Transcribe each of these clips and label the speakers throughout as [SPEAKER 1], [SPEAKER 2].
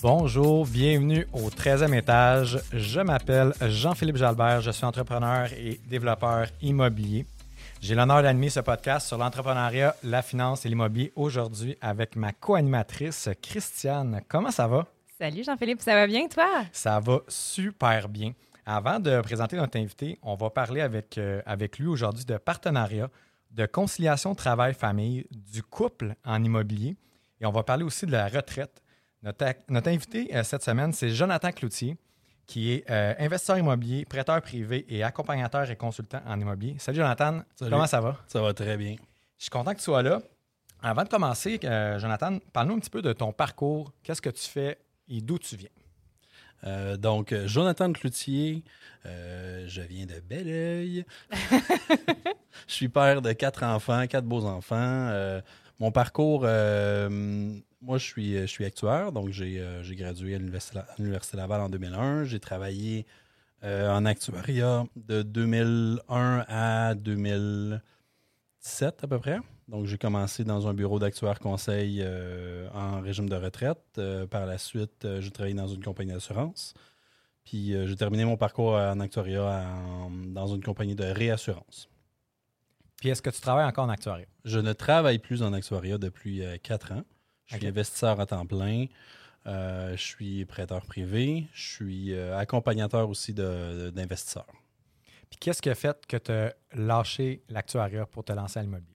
[SPEAKER 1] Bonjour, bienvenue au 13e étage. Je m'appelle Jean-Philippe Jalbert, je suis entrepreneur et développeur immobilier. J'ai l'honneur d'animer ce podcast sur l'entrepreneuriat, la finance et l'immobilier aujourd'hui avec ma co-animatrice Christiane. Comment ça va?
[SPEAKER 2] Salut Jean-Philippe, ça va bien toi?
[SPEAKER 1] Ça va super bien. Avant de présenter notre invité, on va parler avec, euh, avec lui aujourd'hui de partenariat, de conciliation travail-famille, du couple en immobilier et on va parler aussi de la retraite. Notre, notre invité euh, cette semaine, c'est Jonathan Cloutier, qui est euh, investisseur immobilier, prêteur privé et accompagnateur et consultant en immobilier. Salut Jonathan,
[SPEAKER 3] Salut.
[SPEAKER 1] comment ça va?
[SPEAKER 3] Ça va très bien.
[SPEAKER 1] Je suis content que tu sois là. Avant de commencer, euh, Jonathan, parle-nous un petit peu de ton parcours. Qu'est-ce que tu fais et d'où tu viens?
[SPEAKER 3] Euh, donc, Jonathan Cloutier, euh, je viens de Belleuil. je suis père de quatre enfants, quatre beaux enfants. Euh, mon parcours, euh, moi, je suis, actuaire, donc j'ai euh, gradué à l'Université Laval en 2001. J'ai travaillé euh, en actuariat de 2001 à 2017 à peu près. Donc, j'ai commencé dans un bureau d'actuaire conseil en régime de retraite. Par la suite, j'ai travaillé dans une compagnie d'assurance. Puis, j'ai terminé mon parcours en actuariat en- dans une compagnie de réassurance.
[SPEAKER 1] Puis est-ce que tu travailles encore en actuariat?
[SPEAKER 3] Je ne travaille plus en actuariat depuis euh, quatre ans. Je suis investisseur à temps plein. Euh, je suis prêteur privé. Je suis euh, accompagnateur aussi d'investisseurs.
[SPEAKER 1] Puis qu'est-ce qui a fait que tu as lâché l'actuariat pour te lancer à l'immobilier?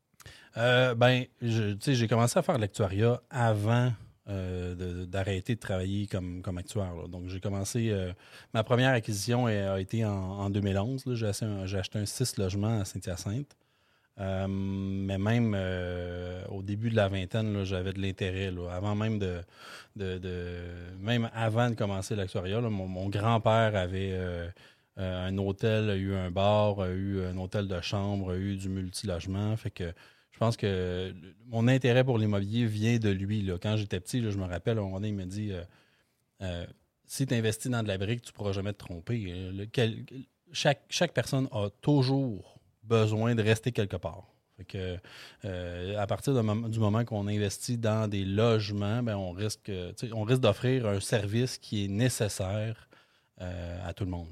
[SPEAKER 3] Euh, ben, tu sais, j'ai commencé à faire l'actuariat avant de- d'arrêter de, travailler comme, comme actuaire. là. Donc, j'ai commencé. ma première acquisition a, a été en, en 2011. là. J'ai acheté, un, j'ai acheté un 6 logements à Saint-Hyacinthe. Euh, mais même euh, au début de la vingtaine, j'avais de l'intérêt. Avant même de, avant de commencer l'actuariat, mon, grand-père avait. euh, un hôtel, eu un bar, eu un hôtel de chambre, a eu du multilogement. Fait que je pense que mon intérêt pour l'immobilier vient de lui. Quand j'étais petit, je me rappelle, un moment donné, il me dit si tu investis dans de la brique, tu ne pourras jamais te tromper. Chaque personne a toujours besoin de rester quelque part. Fait que, euh, à partir du moment- du moment qu'on investit dans des logements, ben, on risque, on risque d'offrir un service qui est nécessaire euh, à tout le monde.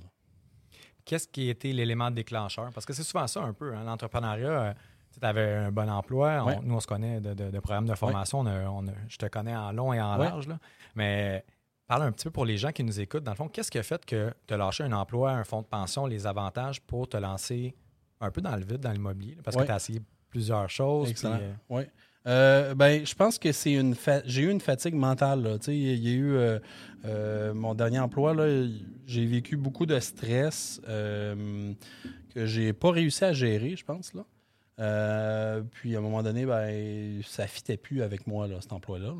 [SPEAKER 1] Qu'est-ce qui a été l'élément déclencheur? Parce que c'est souvent ça un peu, hein, l'entrepreneuriat. euh, tu avais un bon emploi. On-
[SPEAKER 3] Ouais.
[SPEAKER 1] Nous, on se connaît de, de- de programmes de formation. On a- on a- je te connais en long et en
[SPEAKER 3] Ouais.
[SPEAKER 1] large. là. Mais parle un petit peu pour les gens qui nous écoutent. Dans le fond, qu'est-ce qui a fait que tu as lâché un emploi, un fonds de pension, les avantages pour te lancer un peu dans le vide, dans l'immobilier? Parce que
[SPEAKER 3] Ouais.
[SPEAKER 1] tu as essayé plusieurs choses.
[SPEAKER 3] Excellent.
[SPEAKER 1] puis, euh,
[SPEAKER 3] Oui. Euh, ben, je pense que c'est une fa- j'ai eu une fatigue mentale. là. Tu sais, Il y a eu euh, euh, mon dernier emploi, j'ai vécu beaucoup de stress que j'ai pas réussi à gérer, je pense. Là. Puis à un moment donné, ben, ça fitait plus avec moi, là, cet emploi-là.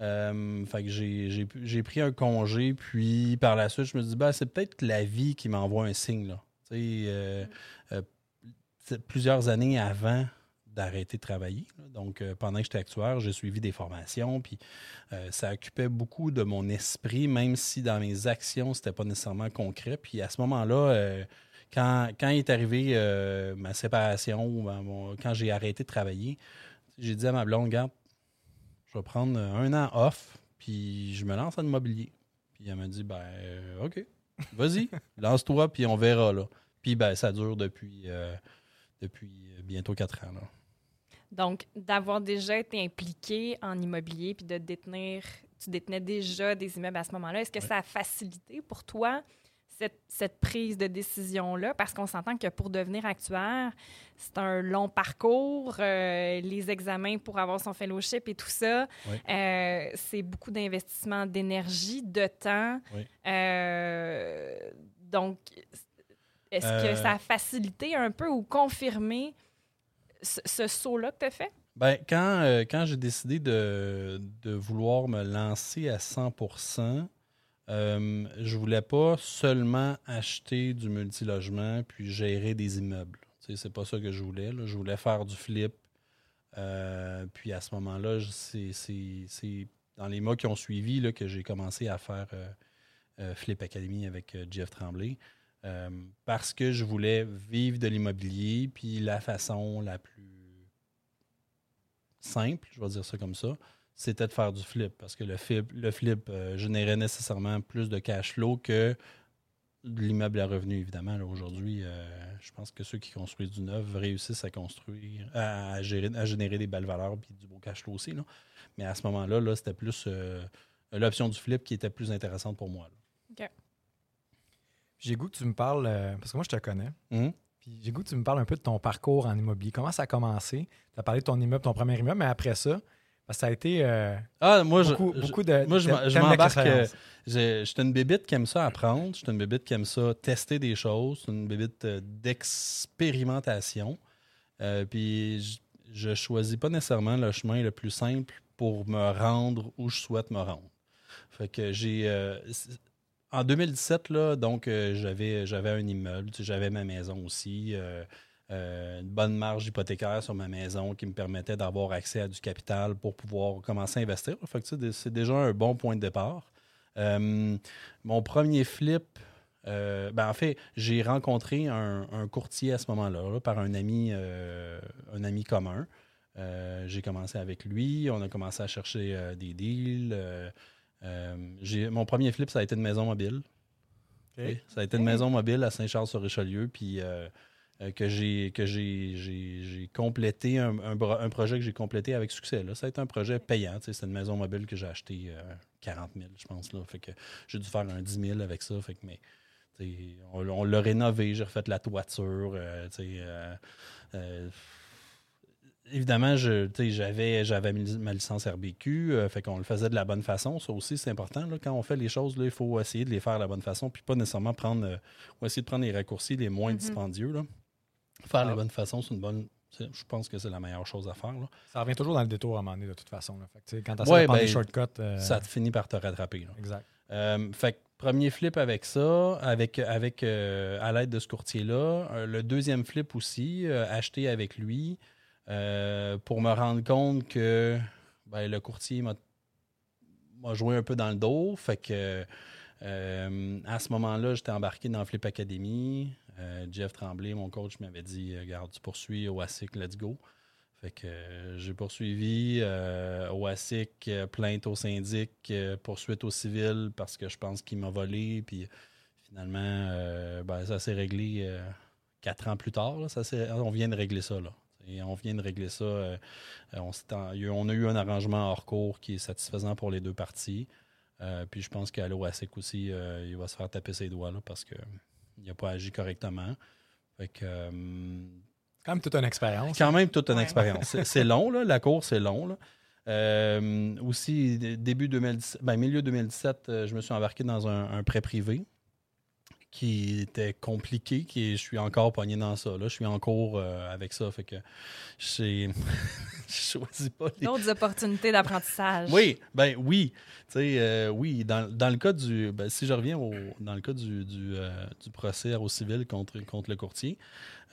[SPEAKER 3] là. Fait que j'ai pris un congé, puis par la suite, je me dis, ben, c'est peut-être la vie qui m'envoie un signe. Là. Plusieurs années avant d'arrêter de travailler. Donc, euh, pendant que j'étais actuaire, j'ai suivi des formations, puis euh, ça occupait beaucoup de mon esprit, même si dans mes actions, c'était pas nécessairement concret. Puis à ce moment-là, euh, quand, quand est arrivé ma séparation, quand j'ai arrêté de travailler, j'ai dit à ma blonde, regarde, je vais prendre un an off, puis je me lance en immobilier. Puis elle m'a dit, ben, OK, vas-y, lance-toi, puis on verra, là. Puis, ben, ça dure depuis, depuis bientôt quatre ans, là.
[SPEAKER 2] Donc, d'avoir déjà été impliqué en immobilier puis de détenir, tu détenais déjà des immeubles à ce moment-là, est-ce que ça a facilité pour toi cette, cette prise de décision-là? Parce qu'on s'entend que pour devenir actuaire, c'est un long parcours, euh, les examens pour avoir son fellowship et tout ça, euh, c'est beaucoup d'investissement d'énergie, de temps. Euh, donc, est-ce
[SPEAKER 3] Euh,
[SPEAKER 2] que ça a facilité un peu ou confirmé ce, ce saut-là que tu as fait?
[SPEAKER 3] Ben, quand, euh, quand j'ai décidé de, de vouloir me lancer à 100% euh, je voulais pas seulement acheter du multilogement puis gérer des immeubles. C'est pas ça que je voulais. là. Je voulais faire du flip. Euh, puis à ce moment-là, c'est- dans les mois qui ont suivi là, que j'ai commencé à faire euh, euh, Flip Academy avec euh, Jeff Tremblay. Euh, parce que je voulais vivre de l'immobilier, puis la façon la plus simple, je vais dire ça comme ça, c'était de faire du flip. Parce que le flip, le flip euh, générait nécessairement plus de cash flow que l'immeuble à revenu, évidemment. Aujourd'hui, euh, je pense que ceux qui construisent du neuf réussissent à construire, à, gérer- à générer des belles valeurs puis du beau cash flow aussi. Mais à ce moment-là, là, c'était plus l'option du flip qui était plus intéressante pour moi.
[SPEAKER 1] J'ai goût que tu me parles, euh, parce que moi, je te connais.
[SPEAKER 3] Mhm.
[SPEAKER 1] Puis j'ai goût que tu me parles un peu de ton parcours en immobilier. Comment ça a commencé? Tu as parlé de ton immeuble, ton premier immeuble, mais après ça, ça a été euh,
[SPEAKER 3] Ah, moi, je-
[SPEAKER 1] beaucoup,
[SPEAKER 3] je,
[SPEAKER 1] beaucoup de.
[SPEAKER 3] moi, je,
[SPEAKER 1] de-
[SPEAKER 3] je m'embarque. euh, j'ai- J'étais une bébite qui aime ça apprendre. J'étais une bébite qui aime ça tester des choses. Une bébite d'expérimentation. Euh, puis je, je choisis pas nécessairement le chemin le plus simple pour me rendre où je souhaite me rendre. Fait que j'ai. euh, en 2017, là, donc, euh, j'avais, un immeuble, j'avais ma maison aussi. euh, euh, une bonne marge hypothécaire sur ma maison qui me permettait d'avoir accès à du capital pour pouvoir commencer à investir. Tu sais, c'est déjà un bon point de départ. Mon premier flip, ben, en fait, j'ai rencontré un, courtier à ce moment-là, là, par un ami, un ami commun. J'ai commencé avec lui, on a commencé à chercher des deals. Euh, mon premier flip, ça a été une maison mobile. Ça a été une maison mobile à Saint-Charles-sur-Richelieu, puis euh, euh, que j'ai que j'ai, complété un, un projet que j'ai complété avec succès. Là. Ça a été un projet payant. C'est une maison mobile que j'ai acheté euh, 40 000, je pense. Là. Fait que j'ai dû faire un 10 000 avec ça. Fait que, mais, on, on l'a rénové, j'ai refait la toiture. euh, euh, euh, évidemment, j'avais, j'avais ma licence RBQ, euh, fait qu'on le faisait de la bonne façon. Ça aussi, c'est important. Là, quand on fait les choses, là, il faut essayer de les faire de la bonne façon, puis pas nécessairement prendre, euh, ou essayer de prendre les raccourcis les moins
[SPEAKER 2] Mhm.
[SPEAKER 3] dispendieux. Là. Faire de
[SPEAKER 1] Ah.
[SPEAKER 3] la bonne façon, c'est une bonne. Je pense que c'est la meilleure chose à faire. là.
[SPEAKER 1] Ça revient toujours dans le détour à un moment donné, de toute façon. là. Fait que, quand tu
[SPEAKER 3] Ouais,
[SPEAKER 1] de prendre
[SPEAKER 3] ben,
[SPEAKER 1] des shortcuts. euh,
[SPEAKER 3] Ça te finit par te rattraper. là.
[SPEAKER 1] Exact.
[SPEAKER 3] Euh, fait que premier flip avec ça, avec, avec euh, à l'aide de ce courtier-là. Euh, le deuxième flip aussi, euh, acheté avec lui, euh, pour me rendre compte que ben, le courtier m'a joué un peu dans le dos. Fait que euh, à ce moment-là, j'étais embarqué dans Flip Academy. Euh, Jeff Tremblay, mon coach, m'avait dit Regarde, tu poursuis au ASIC, let's go. Fait que j'ai poursuivi au ASIC, plainte au syndic, poursuite au civil parce que je pense qu'il m'a volé. Puis finalement, ben, ça s'est réglé quatre ans plus tard. là. ça on vient de régler ça. Là. Et on vient de régler ça. euh, euh, on, a eu- on a eu un arrangement hors cours qui est satisfaisant pour les deux parties. Euh, puis je pense qu'à l'OASIC aussi, euh, il va se faire taper ses doigts là, parce qu'il n'a pas agi correctement. Fait que, euh,
[SPEAKER 1] C'est quand même toute une expérience.
[SPEAKER 3] quand même toute une
[SPEAKER 2] Ouais.
[SPEAKER 3] expérience. C'est- long, là, la course, c'est long. là. Euh, aussi, début 2017, ben, milieu 2017, euh, je me suis embarqué dans un, un prêt privé qui était compliqué, qui je suis encore pogné dans ça. Là. Je suis en cours euh, avec ça. Fait que je choisis pas les
[SPEAKER 2] D'autres opportunités d'apprentissage.
[SPEAKER 3] oui, ben oui. Tu sais, euh, oui, dans, dans le cas du. ben, si je reviens au, dans le cas du, du, euh, du procès au civil contre, contre le courtier,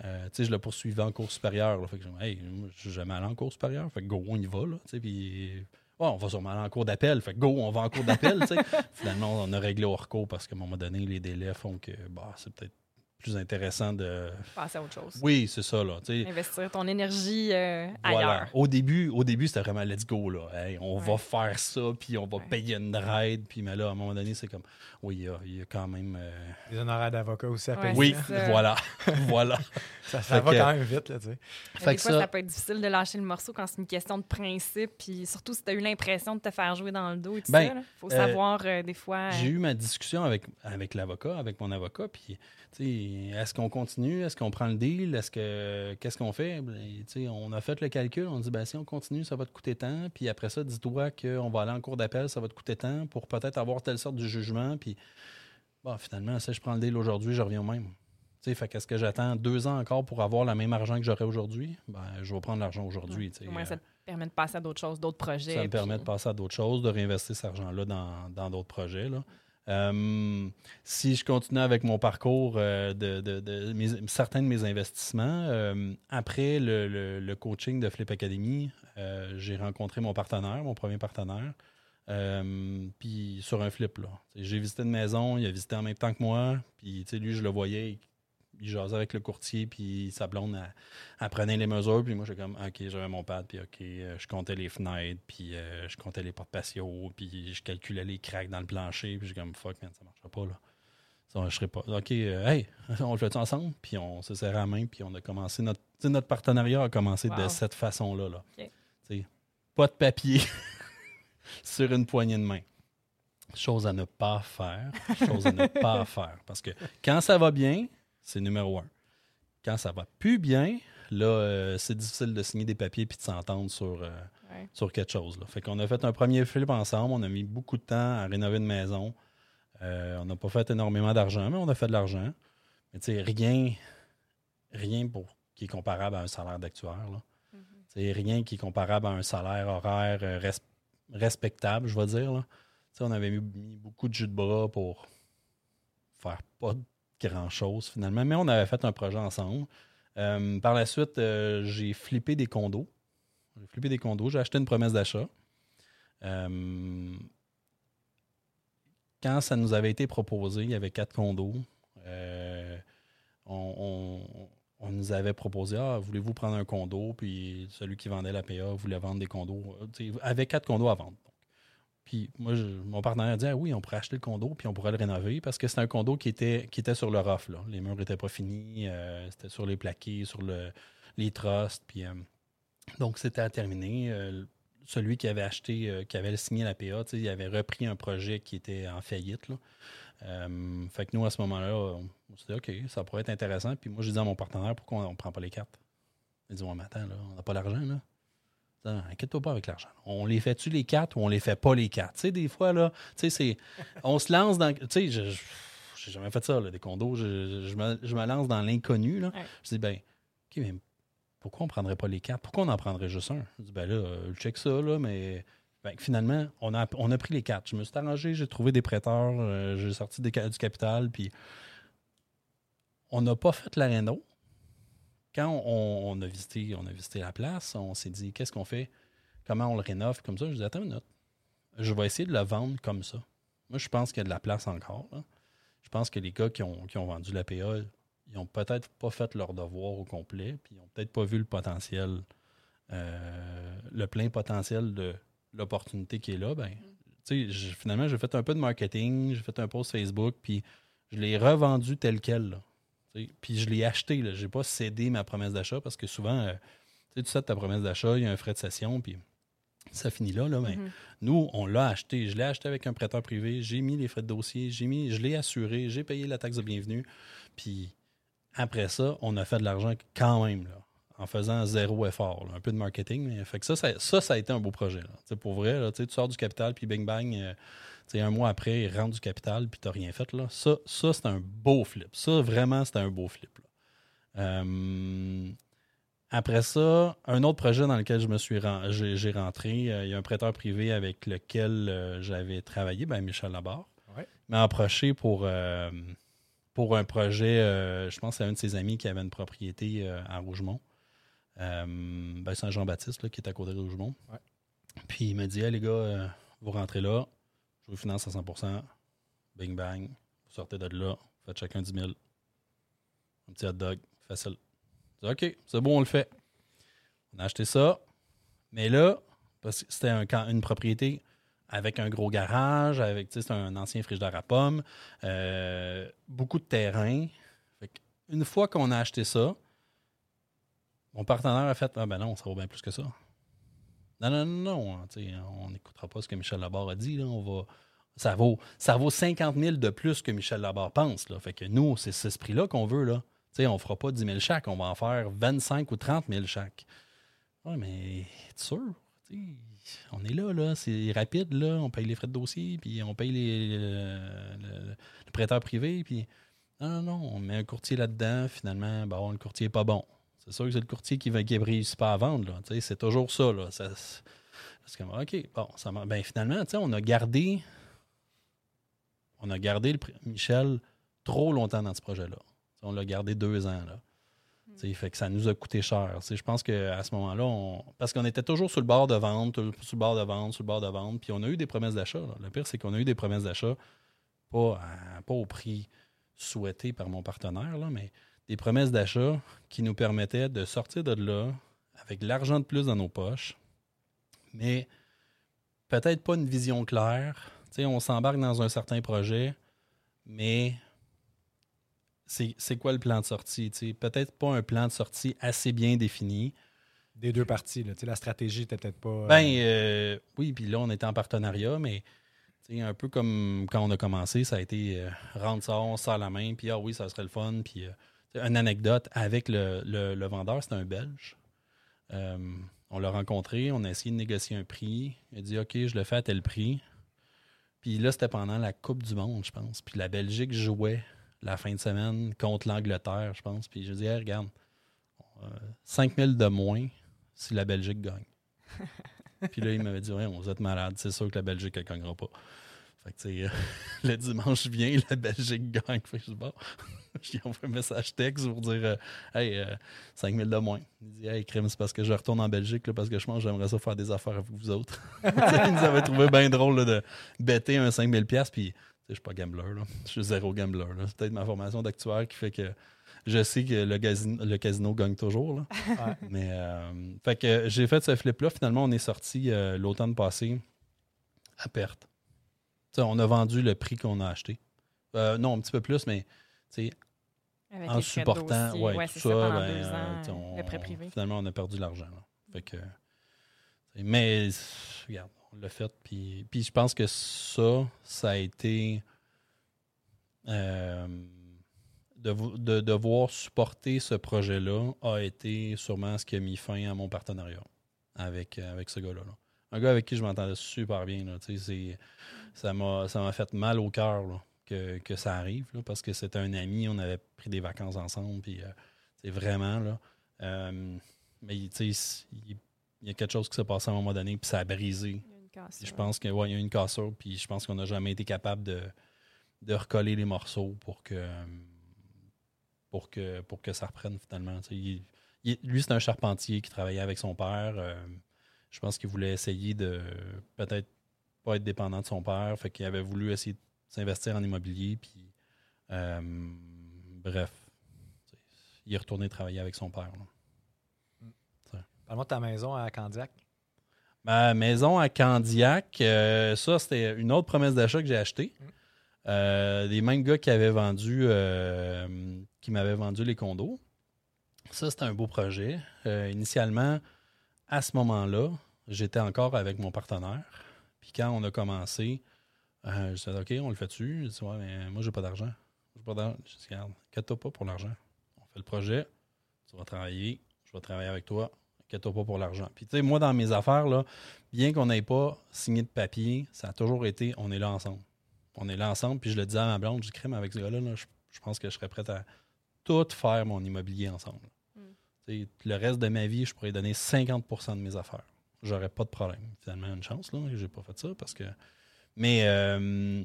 [SPEAKER 3] euh, tu sais, je le poursuivais en cours supérieur. Là, fait que je hey, moi, je suis jamais allé en cours supérieur. Fait que go, on y va. Là, tu sais, puis. Ouais, on va sûrement aller en cours d'appel. Fait go, on va en cours d'appel. Finalement, on a réglé au recours parce qu'à un moment donné, les délais font que bah, c'est peut-être plus intéressant de.
[SPEAKER 2] Passer à autre chose.
[SPEAKER 3] Oui, c'est ça. Là.
[SPEAKER 2] Investir ton énergie euh,
[SPEAKER 3] Voilà.
[SPEAKER 2] ailleurs.
[SPEAKER 3] Au début, au début c'était vraiment let's go. Là. Hey, on va faire ça, puis on va
[SPEAKER 2] Ouais.
[SPEAKER 3] payer une ride. Puis mais là, à un moment donné, c'est comme, oui, il y a, il y a quand même. euh,
[SPEAKER 1] Des honoraires d'avocat aussi à
[SPEAKER 2] Ouais,
[SPEAKER 1] payer.
[SPEAKER 3] Oui, voilà. voilà.
[SPEAKER 1] Ça, va
[SPEAKER 3] que-
[SPEAKER 1] quand même vite, là, tu sais.
[SPEAKER 3] Fait
[SPEAKER 2] des
[SPEAKER 3] que
[SPEAKER 2] fois,
[SPEAKER 3] ça-
[SPEAKER 2] ça... peut être difficile de lâcher le morceau quand c'est une question de principe, puis surtout si tu as eu l'impression de te faire jouer dans le dos et tout
[SPEAKER 3] Ben,
[SPEAKER 2] ça. Il faut
[SPEAKER 3] euh,
[SPEAKER 2] savoir euh, des fois.
[SPEAKER 3] J'ai eu ma discussion avec, avec l'avocat, avec mon avocat, puis tu sais, est-ce qu'on continue, est-ce qu'on prend le deal, est-ce que qu'est-ce qu'on fait? Ben, on a fait le calcul, on dit ben si on continue, ça va te coûter tant, puis après ça, dis-toi qu'on va aller en cours d'appel, ça va te coûter tant pour peut-être avoir telle sorte de jugement, puis bon, finalement, si je prends le deal aujourd'hui, je reviens au même. Fait qu'est-ce que j'attends deux ans encore pour avoir le même argent que j'aurais aujourd'hui? Ben, je vais prendre l'argent aujourd'hui.
[SPEAKER 2] Au moins, ça
[SPEAKER 3] Euh,
[SPEAKER 2] te permet de passer à d'autres choses, d'autres projets.
[SPEAKER 3] ça me permet de passer à d'autres choses, de réinvestir cet argent-là dans dans d'autres projets. Là. Euh, si je continue avec mon parcours euh, de, certains de mes investissements, euh, après le, le- coaching de Flip Academy, j'ai rencontré mon partenaire, mon premier partenaire, puis sur un flip. J'ai visité une maison, il a visité en même temps que moi, puis lui, je le voyais, il, jasait avec le courtier, puis sa blonde, elle, elle prenait les mesures, puis moi, j'étais comme, OK, j'avais mon pad, puis OK, euh, je comptais les fenêtres, puis euh, je comptais les portes patios, puis je calculais les cracks dans le plancher, puis j'ai comme, fuck, man, ça marchera pas, là. Ça, je serais pas. OK, euh, hey, on le fait ensemble? Puis on se serré la main, puis on a commencé. Notre, notre partenariat a commencé de cette façon-là. Là. Pas de papier sur une poignée de main. Chose à ne pas faire. Chose à ne pas faire. Parce que quand ça va bien, c'est numéro un. Quand ça va plus bien, là, euh, c'est difficile de signer des papiers puis de s'entendre sur, euh,
[SPEAKER 2] Ouais.
[SPEAKER 3] sur quelque chose. Là. Fait qu'on a fait un premier flip ensemble. On a mis beaucoup de temps à rénover une maison. Euh, on n'a pas fait énormément d'argent, mais on a fait de l'argent. Mais tu sais, rien, rien pour, qui est comparable à un salaire d'actuaire. là.
[SPEAKER 2] Mhm.
[SPEAKER 3] Rien qui est comparable à un salaire horaire res- respectable, je vais dire. Là. On avait mis, mis beaucoup de jus de bras pour faire pas grand-chose finalement, mais on avait fait un projet ensemble. Euh, par la suite, euh, j'ai flippé des condos. J'ai flippé des condos. J'ai acheté une promesse d'achat. Euh, quand ça nous avait été proposé, il y avait quatre condos. On, nous avait proposé Ah, voulez-vous prendre un condo? Puis celui qui vendait la PA voulait vendre des condos. euh, tu sais, avait quatre condos à vendre. Puis moi, je- mon partenaire a dit Ah oui, on pourrait acheter le condo puis on pourrait le rénover parce que c'était un condo qui était, qui était sur le rough. Là. Les murs n'étaient pas finis, euh, c'était sur les plaqués, sur le, les trusts. Puis, euh, donc, c'était à terminer. Euh, celui qui avait acheté, qui avait signé la PA, il avait repris un projet qui était en faillite. là. Fait que nous, à ce moment-là, on s'est dit, OK, ça pourrait être intéressant. Puis moi, j'ai dit à mon partenaire, pourquoi on ne prend pas les cartes? Il dit, ouais, mais attends, là, on n'a pas l'argent, là. Inquiète-toi pas avec l'argent. On les fait-tu les quatre ou on les fait pas les quatre? Tu sais, des fois, là, tu sais, c'est. On se lance dans. Tu sais, je. je- J'ai jamais fait ça, là, des condos. Je, je- je me, je me lance dans l'inconnu. là.
[SPEAKER 2] Ouais.
[SPEAKER 3] Je dis, ben, OK, mais pourquoi on prendrait pas les quatre? Pourquoi on en prendrait juste un? Je dis, ben là, euh, check ça, là, mais ben, finalement, on a, on a pris les quatre. Je me suis arrangé, j'ai trouvé des prêteurs, euh, j'ai sorti des du capital, puis on n'a pas fait la réno. Quand on, a visité, on a visité la place, on s'est dit, qu'est-ce qu'on fait? Comment on le rénove? Comme ça, je dis, attends une minute. Je vais essayer de le vendre comme ça. Moi, je pense qu'il y a de la place encore. Je pense que les gars qui ont, vendu la PA, ils ont peut-être pas fait leur devoir au complet, puis ils n'ont peut-être pas vu le potentiel, euh, le plein potentiel de l'opportunité qui est là. Ben, finalement, j'ai fait un peu de marketing, j'ai fait un post Facebook, puis je l'ai revendu tel quel. Puis je l'ai acheté. Je n'ai pas cédé ma promesse d'achat parce que souvent, euh, tu sais, ta promesse d'achat, il y a un frais de cession, puis ça finit là. là mais
[SPEAKER 2] Mhm.
[SPEAKER 3] nous, on l'a acheté. Je l'ai acheté avec un prêteur privé. J'ai mis les frais de dossier. J'ai mis, je l'ai assuré. J'ai payé la taxe de bienvenue. Puis après ça, on a fait de l'argent quand même, là, en faisant zéro effort. là. Un peu de marketing. Mais, fait que ça, ça, ça, ça a été un beau projet. Là. Tu sais, Pour vrai, là, tu sors du capital, puis bing bang, euh, un mois après, il rentre du capital, puis tu n'as rien fait. Là. Ça, ça c'est un beau flip. Ça, vraiment, c'était un beau flip. là. Euh, après ça, un autre projet dans lequel je me suis j'ai, rentré, euh, il y a un prêteur privé avec lequel euh, j'avais travaillé, ben Michel Labarre,
[SPEAKER 1] Ouais.
[SPEAKER 3] m'a approché pour, pour un projet, je pense que c'est un de ses amis qui avait une propriété à Rougemont, ben Saint-Jean-Baptiste, qui est à côté de Rougemont.
[SPEAKER 1] Ouais.
[SPEAKER 3] Puis il m'a dit, hey, les gars, vous rentrez là, je vous finance à 100% bing bang, vous sortez de là, vous faites chacun 10 000. Un petit hot dog, facile. OK, c'est bon, on le fait. On a acheté ça. Mais là, parce que c'était un une propriété avec un gros garage, avec, un ancien frigidaire à pommes, euh, beaucoup de terrain. Fait une fois qu'on a acheté ça, mon partenaire a fait Ah ben non, ça vaut bien plus que ça. Non, non, non, sais, On n'écoutera pas ce que Michel Labarre a dit. On va, ça, vaut, ça vaut 50 000 de plus que Michel Labarre pense. Fait que nous, c'est ce prix-là qu'on veut. Là. On ne fera pas 10 000 chaque, on va en faire 25 ou 30 000 chaque. Ouais, mais es sûr? On est là, c'est rapide, on paye les frais de dossier, puis on paye les, le, prêteur privé, puis Non, non, non, on met un courtier là-dedans, finalement, le courtier n'est pas bon. C'est sûr que c'est le courtier qui va qui réussit pas à vendre. C'est toujours ça. Là. Ça- c'est comme, OK, bon, ça ben, finalement, on a gardé on a gardé le, Michel trop longtemps dans ce projet-là. On l'a gardé deux ans. Là. Fait que ça nous a coûté cher. Je pense qu'à ce moment-là, on... parce qu'on était toujours sur le bord de vente, sur le bord de vente, sur le bord de vente, puis on a eu des promesses d'achat. Le pire, c'est qu'on a eu des promesses d'achat, pas, pas au prix souhaité par mon partenaire, là, mais des promesses d'achat qui nous permettaient de sortir de là avec de l'argent de plus dans nos poches, mais peut-être pas une vision claire. On s'embarque dans un certain projet, mais c'est quoi le plan de sortie? Peut-être pas un plan de sortie assez bien défini.
[SPEAKER 1] Des deux parties. Là. La stratégie n'était peut-être pas. euh,
[SPEAKER 3] Ben euh, oui, puis là, on était en partenariat, mais un peu comme quand on a commencé, ça a été euh, rendre ça, on se serre la main, puis ah oui, ça serait le fun. Puis euh, une anecdote avec le, le- le vendeur, c'était un Belge. Euh, on l'a rencontré, on a essayé de négocier un prix. Il a dit OK, je le fais à tel prix. Puis là, c'était pendant la Coupe du Monde, je pense. Puis la Belgique jouait la fin de semaine contre l'Angleterre, je pense. Puis je dis Hey, regarde, euh, 5000 de moins si la Belgique gagne. Puis là, il m'avait dit Ouais, vous êtes malade, c'est sûr que la Belgique ne gagnera pas. Fait que, tu sais, euh, le dimanche vient, la Belgique gagne. Fait que je dis Bon, j'ai envoyé un message texte pour dire euh, Hey, euh, 5000 de moins. Il dit Hey, crime, c'est parce que je retourne en Belgique, là, parce que je pense que j'aimerais ça faire des affaires avec vous autres. Il nous avait trouvé bien drôle là, de bêter un 5000$. piastres, Puis, je suis pas gambler, là. Je suis zéro gambler. C'est peut-être ma formation d'actuaire qui fait que je sais que le casino, le casino gagne toujours. Là.
[SPEAKER 1] Ouais.
[SPEAKER 3] Mais euh, fait que j'ai fait ce flip-là. Finalement, on est sorti euh, l'automne passé à perte. On a vendu le prix qu'on a acheté. Euh, non, un petit peu plus, mais
[SPEAKER 2] Avec
[SPEAKER 3] en supportant ouais,
[SPEAKER 2] Ouais,
[SPEAKER 3] tout ça, ben,
[SPEAKER 2] deux ans,
[SPEAKER 3] on-
[SPEAKER 2] le prêt privé.
[SPEAKER 3] Finalement, on a perdu de l'argent. Fait que, mais regarde, on l'a fait. Puis, puis je pense que ça, ça a été euh, de, de devoir supporter ce projet-là a été sûrement ce qui a mis fin à mon partenariat avec, avec ce gars-là. là. Un gars avec qui je m'entendais super bien. Là, ça m'a ça m'a fait mal au cœur que, que ça arrive là, parce que c'était un ami, on avait pris des vacances ensemble. Puis, euh, c'est vraiment là. euh, mais tu sais, il, il y a quelque chose qui s'est passé à un moment donné, puis ça a brisé je pense qu'il y a eu une cassure, puis je pense qu'on n'a jamais été capable de, de recoller les morceaux pour que pour que pour que ça reprenne finalement. Il- il- lui, c'est un charpentier qui travaillait avec son père. euh, je pense qu'il voulait essayer de peut-être pas être dépendant de son père. Fait qu'il avait voulu essayer de s'investir en immobilier. Puis euh, bref. Il est retourné travailler avec son père. là.
[SPEAKER 1] Parle-moi de ta maison à Candiac.
[SPEAKER 3] Ma maison à Candiac, euh, ça, c'était une autre promesse d'achat que j'ai achetée. Euh, les mêmes gars qui avaient vendu, qui m'avaient vendu les condos. Ça, c'était un beau projet. Initialement, à ce moment-là, j'étais encore avec mon partenaire. Puis quand on a commencé, euh, je dit, OK, on le fait-tu? Il dit, ouais, mais moi, j'ai pas d'argent. J'ai pas d'argent. Je dis, regarde, inquiète-toi pas pour l'argent. On fait le projet, tu vas travailler, je vais travailler avec toi, inquiète-toi pas pour l'argent. Puis, tu sais, moi, dans mes affaires, là, bien qu'on n'ait pas signé de papier, ça a toujours été, on est là ensemble. On est là ensemble, puis je le disais à ma blonde, je dis, crème avec ce gars-là, là, je, je pense que je serais prêt à tout faire mon immobilier ensemble.
[SPEAKER 2] Mm.
[SPEAKER 3] Sais, Le reste de ma vie, je pourrais donner 50% de mes affaires. J'aurais pas de problème. Finalement, une chance, là, que j'ai pas fait ça parce que. Mais, euh,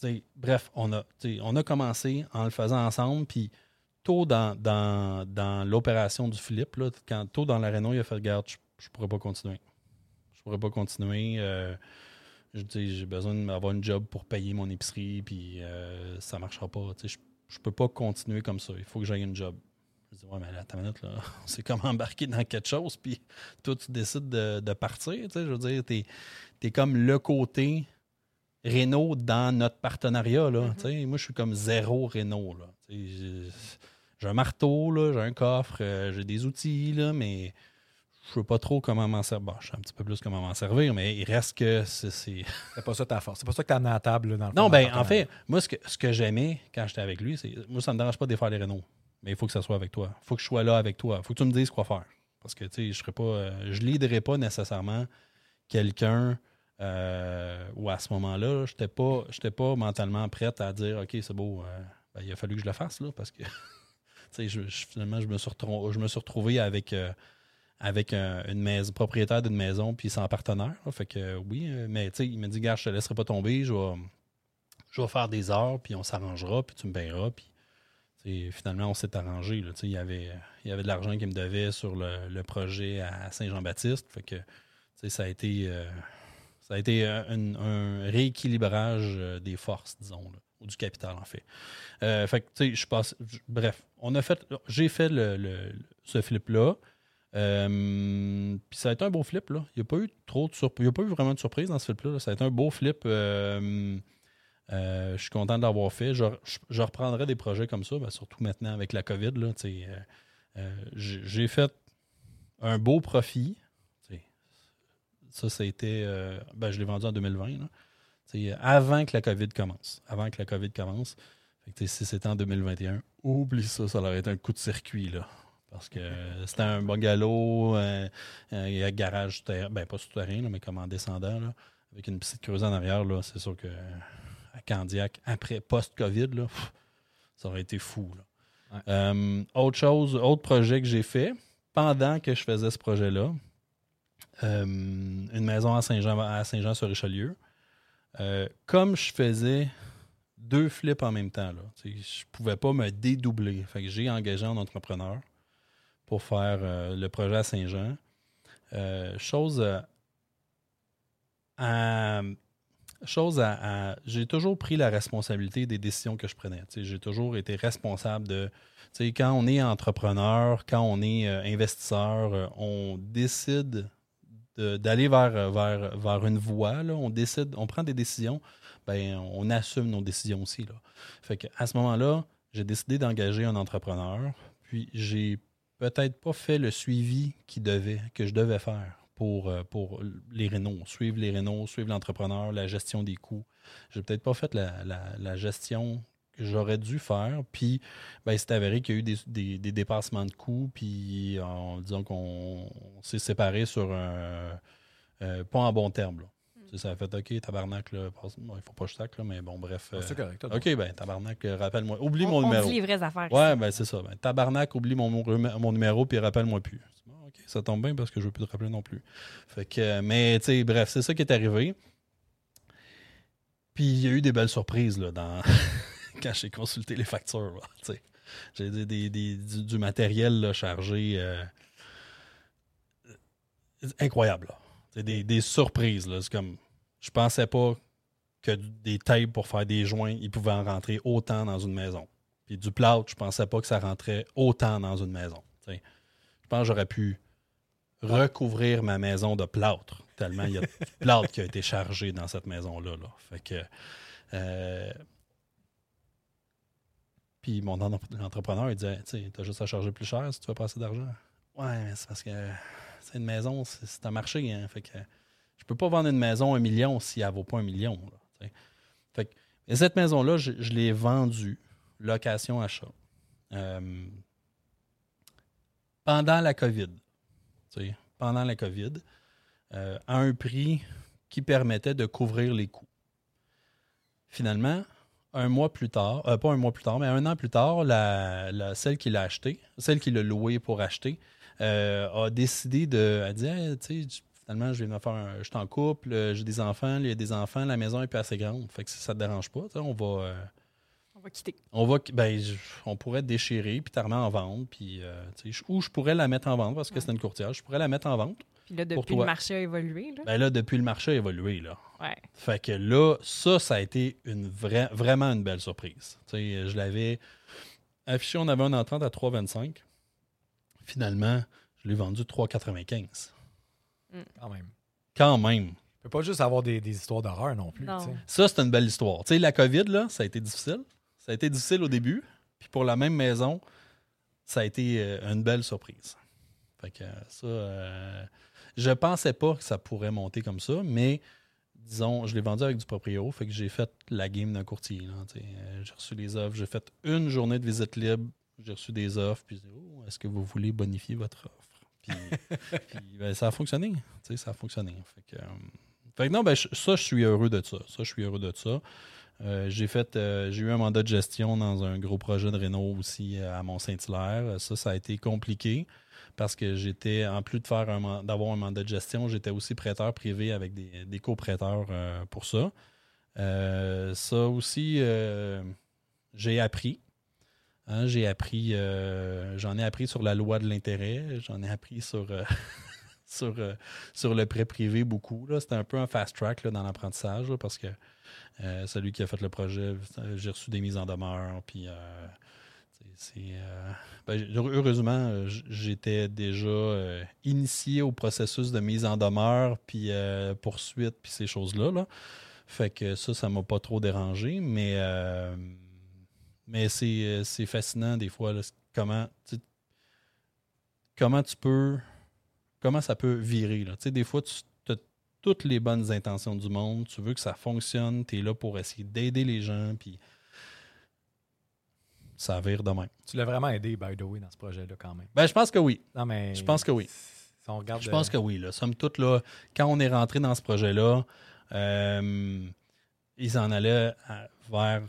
[SPEAKER 3] tu bref, on a, tu on a commencé en le faisant ensemble, puis tôt dans, dans, dans l'opération du flip, là, quand tôt dans la réunion, il a fait Regarde, je, je pourrais pas continuer. Je pourrais pas continuer. euh, j'ai besoin d'avoir une job pour payer mon épicerie, puis euh, ça marchera pas. Tu Je, je peux pas continuer comme ça. Il faut que j'aille une job. Je dis, ouais, mais là, ta minute, là, c'est comme embarquer dans quelque chose, puis toi, tu décides de, de partir. Tu je veux dire, t'es es comme le côté Renault dans notre partenariat. Là,
[SPEAKER 2] Mhm.
[SPEAKER 3] tu. Moi, je suis comme zéro Renault. Tu j'ai- un marteau, j'ai un coffre, euh, j'ai des outils, là, mais je sais pas trop comment m'en servir. Bon, je sais un petit peu plus comment m'en servir, mais il reste que c'est- c'est.
[SPEAKER 1] Pas ça ta force. C'est pas ça que t'as amené à la table là, dans le fond,
[SPEAKER 3] Non, ben en fait, moi, ce que, ce que j'aimais quand j'étais avec lui, c'est. Moi, ça me dérange pas de faire les Renault. Mais il faut que ça soit avec toi. Il faut que je sois là avec toi. Il faut que tu me dises quoi faire. Parce que, tu sais, je serais pas. euh, je liderais pas nécessairement quelqu'un euh, où à ce moment-là, je n'étais pas, pas mentalement prête à dire OK, c'est beau, euh, ben, il a fallu que je le fasse, là, parce que je, je- finalement, je me suis, je me suis retrouvé avec, euh, avec un- une maison, propriétaire d'une maison, puis sans partenaire. fait que oui, mais il m'a dit, gars, je te laisserai pas tomber, je vais, je vais faire des heures, puis on s'arrangera, puis tu me paieras, puis finalement, on s'est arrangé. là. Il y avait, il y avait de l'argent qu'il me devait sur le, le projet à Saint-Jean-Baptiste. Fait que ça a été, ça a été euh, un, rééquilibrage euh, des forces, disons, ou du capital, en fait. Euh, fait que, je passe. bref, on a fait. J'ai fait le, le- ce flip-là. Puis ça a été un beau flip, là. Il n'y a pas eu trop de. Il a pas eu vraiment de surprise dans ce flip-là. là. Ça a été un beau flip. je suis content de l'avoir fait. Je, reprendrai des projets comme ça, ben, surtout maintenant avec la COVID. J'ai fait un beau profit. Ça, ça a été. euh, ben, je l'ai vendu en 2020. là. Tu sais, avant que la COVID commence. Avant que la COVID commence. Fait que, si c'était en 2021, oublie ça, ça aurait été un coup de circuit. Là. Parce que euh, c'était un bungalow, euh, euh, un garage souterrain, ben pas souterrain, mais comme en descendant, là, avec une petite creuse en arrière. là, C'est sûr que à Candiac, après, post-COVID, ça aurait été fou. là.
[SPEAKER 1] Ouais.
[SPEAKER 3] Euh, autre chose, autre projet que j'ai fait, pendant que je faisais ce projet-là, euh, une maison à Saint-Jean, à Saint-Jean-sur-Richelieu. Euh, comme je faisais deux flips en même temps, là, je pouvais pas me dédoubler. J'ai engagé un entrepreneur pour faire euh, le projet à Saint-Jean. Chose à, chose à, j'ai toujours pris la responsabilité des décisions que je prenais. J'ai toujours été responsable de. Quand on est entrepreneur, quand on est investisseur, on décide de- d'aller vers, vers, vers une voie. là. On décide, on prend des décisions, ben, on assume nos décisions aussi. Là. Fait que à ce moment-là, j'ai décidé d'engager un entrepreneur, puis j'ai peut-être pas fait le suivi qui devait, que je devais faire pour, euh, pour les rénaux, suivre les rénaux, suivre l'entrepreneur, la gestion des coûts. J'ai peut-être pas fait la, la- la gestion j'aurais dû faire. Puis, ben, c'est avéré qu'il y a eu des, des- des dépassements de coûts, puis en disant qu'on on s'est séparés sur un. euh, pas en bon terme. Là. Sais, Ça a fait OK, tabarnak, là, passe- bon, il faut pas que je sac, là, mais bon, bref. euh,
[SPEAKER 1] C'est correct. t'as
[SPEAKER 3] OK, ben, tabarnak, euh, rappelle-moi. Oublie
[SPEAKER 2] On,
[SPEAKER 3] mon
[SPEAKER 2] on
[SPEAKER 3] numéro.
[SPEAKER 2] dit les vraies affaires.
[SPEAKER 3] Ouais, ben c'est ça. Ben, tabarnak, oublie mon, mon, numéro puis rappelle-moi plus. Bon, ok, ça tombe bien parce que je veux plus te rappeler non plus. Fait que, euh, mais tu sais, bref, c'est ça qui est arrivé. Puis il y a eu des belles surprises là, dans... quand j'ai consulté les factures. J'ai des, des- du, matériel chargé euh, incroyable. C'est des, des surprises. là. C'est comme je pensais pas que des tables pour faire des joints, ils pouvaient en rentrer autant dans une maison. Puis du plâtre, je pensais pas que ça rentrait autant dans une maison. Je pense que j'aurais pu recouvrir ma maison de plâtre, tellement il y a du plâtre qui a été chargé dans cette maison-là. là. Fait que. euh, Mon en- entrepreneur, il disait Tu t'as juste à charger plus cher si tu veux pas assez d'argent. Ouais, mais c'est parce que c'est une maison, c'est un marché. Hein, fait que je peux pas vendre une maison un million si elle vaut pas un million. fait que, et cette maison-là, je, l'ai vendue, location achat, euh, pendant la COVID. pendant la COVID, euh, à un prix qui permettait de couvrir les coûts. Finalement, un mois plus tard, euh, pas un mois plus tard, mais un an plus tard, la, la- celle qui l'a acheté, celle qui l'a loué pour acheter, euh, a décidé de. Elle dit Hey, tu sais, finalement, je viens de faire un. Je suis en couple, euh, j'ai des enfants, il y a des enfants, la maison est plus assez grande. Fait que si ça te dérange pas, on va. euh,
[SPEAKER 2] On va quitter.
[SPEAKER 3] on va ben, je- on pourrait déchirer puis t'armer en vente puis euh, ou je pourrais la mettre en vente parce que c'est une courtière je pourrais la mettre en vente
[SPEAKER 2] Puis là, depuis, le marché a évolué. Là.
[SPEAKER 3] ben là depuis le marché a évolué là
[SPEAKER 2] Ouais.
[SPEAKER 3] fait que là ça ça a été une vraie vraiment une belle surprise tu sais, je l'avais affiché on avait un entente à 3,25 finalement je l'ai vendu 3,95
[SPEAKER 1] Quand même.
[SPEAKER 3] quand même
[SPEAKER 1] Tu peux pas juste avoir des, des histoires d'horreur non plus.
[SPEAKER 2] Non.
[SPEAKER 3] Ça, c'est une belle histoire. Tu sais, la COVID, là, ça a été difficile. Ça a été difficile au début. Puis pour la même maison, ça a été euh, une belle surprise. Fait que euh, ça, euh, je pensais pas que ça pourrait monter comme ça, mais disons, je l'ai vendu avec du proprio. Fait que j'ai fait la game d'un courtier. Euh, j'ai reçu les offres. J'ai fait une journée de visite libre. J'ai reçu des offres. Puis oh, est-ce que vous voulez bonifier votre offre? Puis, puis, ben, ça a fonctionné. Ça a fonctionné. Fait que, euh, fait que non, ben, je- ça, je suis heureux de ça. Ça, je suis heureux de ça. Euh, j'ai fait, j'ai eu un mandat de gestion dans un gros projet de Renault aussi à Mont-Saint-Hilaire. Ça, ça a été compliqué parce que j'étais, en plus de faire d'avoir un mandat de gestion, j'étais aussi prêteur privé avec des, des coprêteurs euh, pour ça. Euh, ça aussi, euh, j'ai appris. Hein, j'ai appris, j'en ai appris sur la loi de l'intérêt, j'en ai appris sur, sur, sur le prêt privé beaucoup. C'était un peu un fast track dans l'apprentissage parce que celui qui a fait le projet, j'ai reçu des mises en demeure. Puis, euh, ben, heureusement, euh, j'étais déjà euh, initié au processus de mise en demeure, puis poursuite, puis ces choses-là. Là. Fait que ça, ça m'a pas trop dérangé, mais, mais c'est, fascinant des fois comment, comment tu peux, comment ça peut virer. Des fois, tu as toutes les bonnes intentions du monde, tu veux que ça fonctionne, tu es là pour essayer d'aider les gens, puis ça vire de même.
[SPEAKER 1] Tu l'as vraiment aidé, by the way, dans ce projet-là, quand même.
[SPEAKER 3] Ben, je pense que oui.
[SPEAKER 1] Non, mais.
[SPEAKER 3] Je pense que oui.
[SPEAKER 1] Si on regarde.
[SPEAKER 3] Je pense que oui. Là. Somme toute, là, quand on est rentré dans ce projet-là, euh, ils en allaient à- vers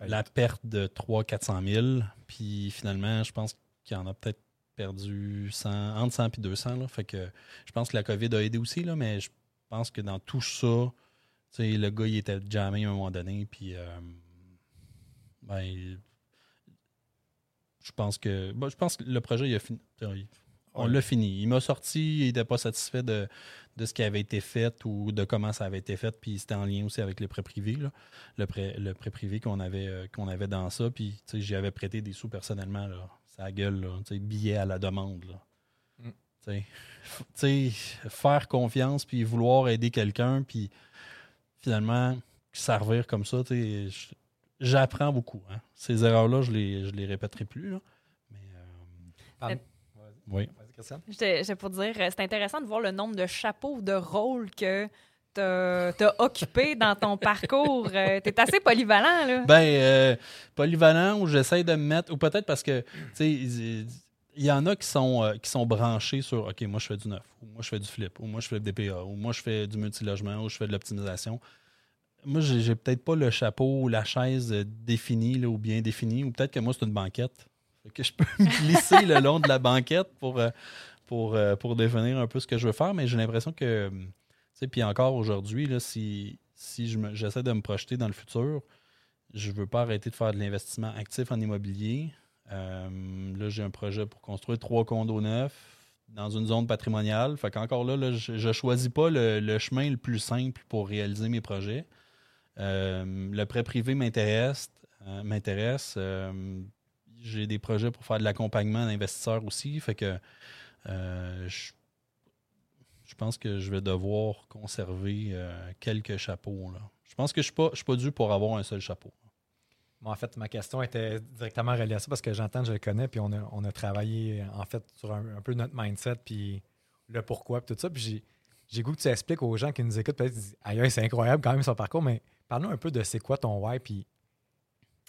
[SPEAKER 3] la perte de 300-400 000. Puis finalement, je pense qu'il y en a peut-être perdu 100, entre 100 et 200. Là. Fait que je pense que la COVID a aidé aussi, là, mais je pense que dans tout ça, le gars, il était jamais à un moment donné. Puis, euh, ben, il- je pense que je pense que le projet, il a fini. On l'a fini. Il m'a sorti, il n'était pas satisfait de, de ce qui avait été fait ou de comment ça avait été fait. Puis c'était en lien aussi avec les prêts privés, là. le prêt, le prêt privé qu'on avait, euh, qu'on avait dans ça. Puis j'y avais prêté des sous personnellement. Là. Ça gueule, là. Tu sais, billet à la demande. Là.
[SPEAKER 1] Mm.
[SPEAKER 3] Faire confiance puis vouloir aider quelqu'un. Puis finalement, revire comme ça. je- J'apprends beaucoup. hein. Ces erreurs-là, je les, je les répéterai plus. là. Mais, euh, oui.
[SPEAKER 1] Vas-y, Christiane.
[SPEAKER 2] J'étais j'étais pour dire, euh, c'est intéressant de voir le nombre de chapeaux, de rôles que tu as occupé dans ton parcours. tu es assez polyvalent, là.
[SPEAKER 3] Ben, euh, polyvalent, où j'essaie de me mettre, ou peut-être parce que, tu sais, il y en a qui sont, euh, qui sont branchés sur, OK, moi je fais du neuf, ou moi je fais du flip, ou moi je fais du DPA, ou moi je fais du multilogement, ou je fais de l'optimisation. Moi, j'ai peut-être pas le chapeau ou la chaise définie là, ou bien définie, ou peut-être que moi c'est une banquette. Que je peux me glisser le long de la banquette pour, euh, pour, euh, pour définir un peu ce que je veux faire, mais j'ai l'impression que, tu sais, puis encore aujourd'hui, si, si j'essaie de me projeter dans le futur, je veux pas arrêter de faire de l'investissement actif en immobilier. Euh, là, j'ai un projet pour construire trois condos neufs dans une zone patrimoniale. Fait qu'encore là, là, je ne choisis pas le, le chemin le plus simple pour réaliser mes projets. Euh, le prêt privé m'intéresse. euh, m'intéresse. Euh, j'ai des projets pour faire de l'accompagnement d'investisseurs aussi. Fait que je, pense que je vais devoir conserver quelques chapeaux. Là. Je pense que je ne suis, suis pas dû pour avoir un seul chapeau.
[SPEAKER 1] En fait, ma question était directement reliée à ça parce que j'entends, je le connais, puis on a, on a travaillé en fait sur un, peu notre mindset, puis le pourquoi, puis tout ça. Puis j'ai, goût que tu expliques aux gens qui nous écoutent, peut-être, aïe, c'est incroyable quand même son parcours, mais parle-nous un peu de c'est quoi ton why, puis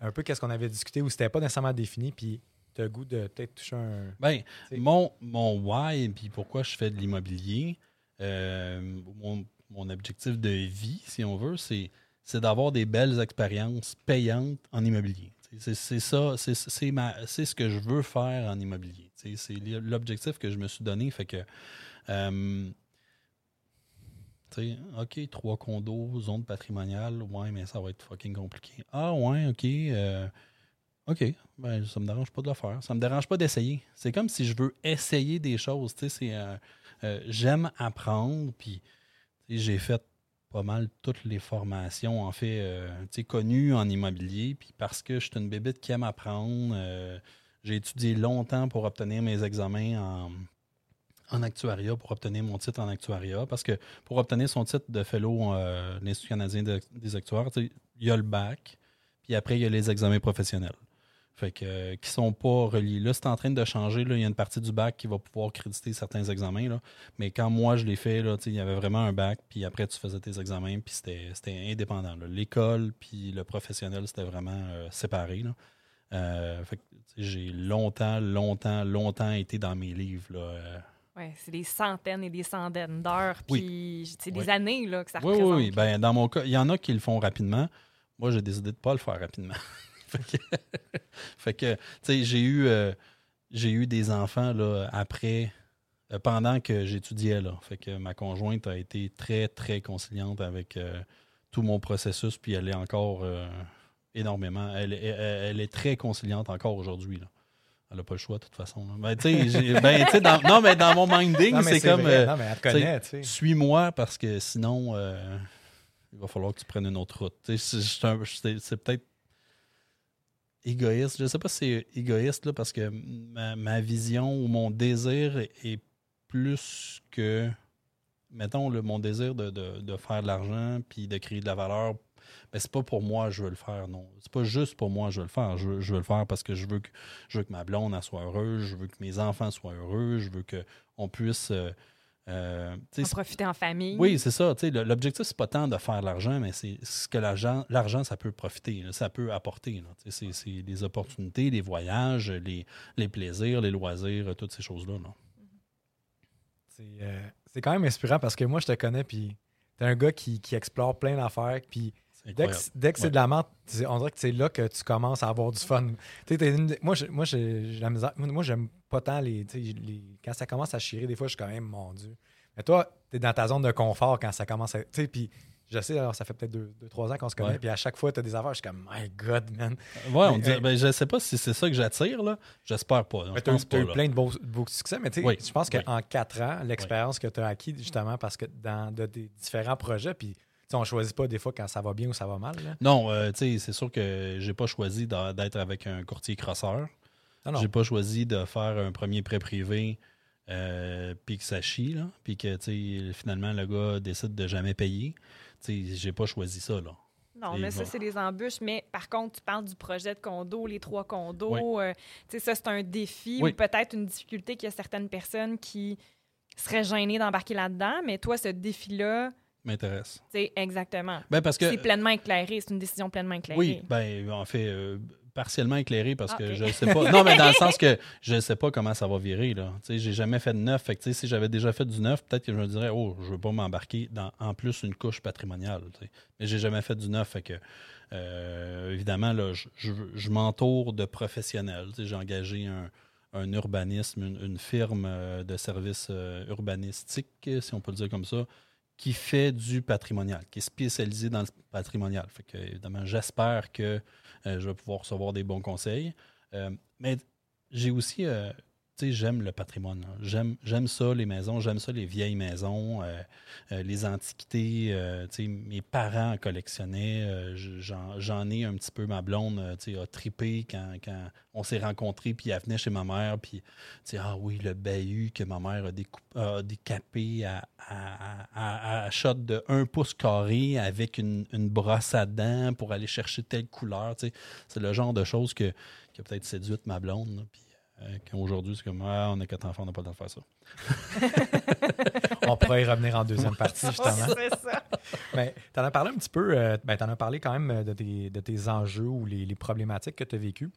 [SPEAKER 1] un peu qu'est-ce qu'on avait discuté où c'était pas nécessairement défini, puis tu as le goût de peut-être toucher un.
[SPEAKER 3] Ben, mon, mon why, puis pourquoi je fais de l'immobilier, euh, mon, mon objectif de vie, si on veut, c'est, c'est d'avoir des belles expériences payantes en immobilier. C'est, c'est ça, c'est, c'est, ma, c'est ce que je veux faire en immobilier. C'est l'objectif que je me suis donné. Fait que, euh, OK, trois condos, zone patrimoniale, ouais, mais ça va être fucking compliqué. Ah, ouais, OK. euh, OK, ben, ça me dérange pas de le faire. Ça me dérange pas d'essayer. C'est comme si je veux essayer des choses. tu sais, euh, euh, j'aime apprendre, puis j'ai fait pas mal toutes les formations, en fait, euh, tu sais, connues en immobilier. Puis parce que je suis une bébête qui aime apprendre, j'ai étudié longtemps pour obtenir mes examens en, en actuariat, pour obtenir mon titre en actuariat. Parce que pour obtenir son titre de fellow euh, de l'Institut canadien de- des actuaires, il y a le bac, puis après, il y a les examens professionnels. Fait que, euh, qui sont pas reliés. Là, c'est en train de changer. Là. Il y a une partie du bac qui va pouvoir créditer certains examens. Là. Mais quand moi, je l'ai fait, là, il y avait vraiment un bac, puis après, tu faisais tes examens, puis c'était indépendant. L'école, puis le professionnel, c'était vraiment euh, séparé. Là. Euh, j'ai longtemps, longtemps, longtemps été dans mes livres. Là.
[SPEAKER 2] Ouais, c'est des centaines et des centaines d'heures,
[SPEAKER 3] Oui.
[SPEAKER 2] puis c'est des
[SPEAKER 3] Oui.
[SPEAKER 2] années là, que ça
[SPEAKER 3] oui, oui,
[SPEAKER 2] représente.
[SPEAKER 3] oui. Ben, dans mon cas, il y en a qui le font rapidement. moi, j'ai décidé de ne pas le faire rapidement. fait que, fait que, tu sais, j'ai eu, euh, j'ai eu des enfants là, après, euh, pendant que j'étudiais. Là. Fait que ma conjointe a été très, très conciliante avec euh, tout mon processus, puis elle est encore énormément. Elle, est- elle- elle est très conciliante encore aujourd'hui. là. Elle n'a pas le choix, de toute façon. Ben, tu sais, ben, dans- non, mais dans mon minding, c'est comme. euh,
[SPEAKER 1] non, mais elle te connaît, tu sais.
[SPEAKER 3] suis-moi parce que sinon, euh, il va falloir que tu prennes une autre route. C'est- peut-être égoïste. Je ne sais pas si c'est égoïste là, parce que ma, ma vision ou mon désir est plus que, mettons, le, mon désir de, de- de faire de l'argent puis de créer de la valeur. Ben, c'est pas pour moi je veux le faire, non. C'est pas juste pour moi je veux le faire. Je veux, je veux le faire parce que je veux que, je veux que ma blonde elle soit heureuse, je veux que mes enfants soient heureux, je veux qu'on puisse. euh, euh,
[SPEAKER 2] En profiter en famille.
[SPEAKER 3] oui, c'est ça. tu sais, le- L'objectif, c'est pas tant de faire de l'argent, mais c'est ce que l'argent, l'argent, ça peut profiter, là, ça peut apporter. C'est c'est les opportunités, les voyages, les, les plaisirs, les loisirs, toutes ces choses-là. là.
[SPEAKER 1] C'est euh, c'est quand même inspirant parce que moi, je te connais, puis t'es un gars qui, qui explore plein d'affaires, puis dès que,
[SPEAKER 3] incroyable.
[SPEAKER 1] dès que c'est de la c'est- on dirait que c'est là que tu commences à avoir du fun. Tu sais, t'es une- moi, moi, j'ai j'ai la misère- moi, moi, j'aime pas tant les, tu les- Quand ça commence à chirer, des fois, je suis quand même, mon Dieu. Mais toi, t'es dans ta zone de confort quand ça commence à. Tu sais, puis je sais, alors, ça fait peut-être deux, deux, trois ans qu'on se connaît, puis à chaque fois, t'as des affaires, je suis comme, my God, man.
[SPEAKER 3] Ouais, on
[SPEAKER 1] Mais,
[SPEAKER 3] dit-
[SPEAKER 1] euh,
[SPEAKER 3] ben, je sais pas si c'est ça que j'attire, là. J'espère pas. je
[SPEAKER 1] t'as eu-
[SPEAKER 3] là.
[SPEAKER 1] plein de beaux, beaux succès, mais tu sais,
[SPEAKER 3] Oui,
[SPEAKER 1] je pense
[SPEAKER 3] oui.
[SPEAKER 1] qu'en quatre ans, l'expérience que tu as acquis, justement, parce que dans de, des différents projets, puis tu on ne choisit pas des fois quand ça va bien ou ça va mal. Là.
[SPEAKER 3] Non, euh, tu sais, c'est sûr que j'ai pas choisi d'être avec un courtier crosseur.
[SPEAKER 1] Non.
[SPEAKER 3] J'ai pas choisi de faire un premier prêt privé euh, puis que ça chie, là, puis que finalement le gars décide de jamais payer. Tu sais, j'ai pas choisi ça, là.
[SPEAKER 2] Non,
[SPEAKER 3] Et
[SPEAKER 2] mais ça,
[SPEAKER 3] voilà.
[SPEAKER 2] c'est des embûches. Mais par contre, tu parles du projet de condo, les trois condos.
[SPEAKER 3] Oui.
[SPEAKER 2] euh, tu sais, ça, c'est un défi
[SPEAKER 3] Oui.
[SPEAKER 2] ou peut-être une difficulté qu'il y a certaines personnes qui seraient gênées d'embarquer là-dedans. Mais toi, ce défi-là,
[SPEAKER 3] M'intéresse.
[SPEAKER 2] sais, exactement.
[SPEAKER 3] Ben parce que
[SPEAKER 2] C'est pleinement éclairé. C'est une décision pleinement éclairée.
[SPEAKER 3] Oui, ben en fait, euh, partiellement éclairé parce
[SPEAKER 2] Ah,
[SPEAKER 3] que je sais pas. Non, mais dans le sens que je sais pas comment ça va virer. là. Tu sais, j'ai jamais fait de neuf. Fait que, si j'avais déjà fait du neuf, peut-être que je me dirais, oh, je veux pas m'embarquer dans en plus une couche patrimoniale. tu sais. Mais j'ai jamais fait du neuf. Fait que euh, évidemment, là, je, je- je m'entoure de professionnels. Tu sais, J'ai engagé un, un urbanisme, une, une firme euh, de services euh, urbanistiques, si on peut le dire comme ça, qui fait du patrimonial, qui est spécialisé dans le patrimonial. Fait évidemment, j'espère que euh, je vais pouvoir recevoir des bons conseils. Euh, mais j'ai aussi, euh, j'aime le patrimoine. hein. J'aime, j'aime ça, les maisons, j'aime ça, les vieilles maisons, euh, euh, les antiquités. euh, mes parents en collectionnaient. je- j'en, j'en ai un petit peu. Ma blonde, a tripé quand, quand on s'est rencontrés, puis elle venait chez ma mère, puis, ah oui, le bahut que ma mère a, découp- a décapé à, à, à, à shot de 1 pouce carré avec une, une brosse à dents pour aller chercher telle couleur. tu sais. C'est le genre de choses que, qui a peut-être séduite ma blonde. Euh, qu'aujourd'hui, c'est comme, ah, on a quatre enfants, on n'a pas le temps de faire ça.
[SPEAKER 1] On pourrait y revenir en deuxième partie, justement.
[SPEAKER 2] c'est ça.
[SPEAKER 1] Mais tu en as parlé un petit peu, euh, ben, tu en as parlé quand même euh, de tes, de tes enjeux ou les, les problématiques que tu as vécues.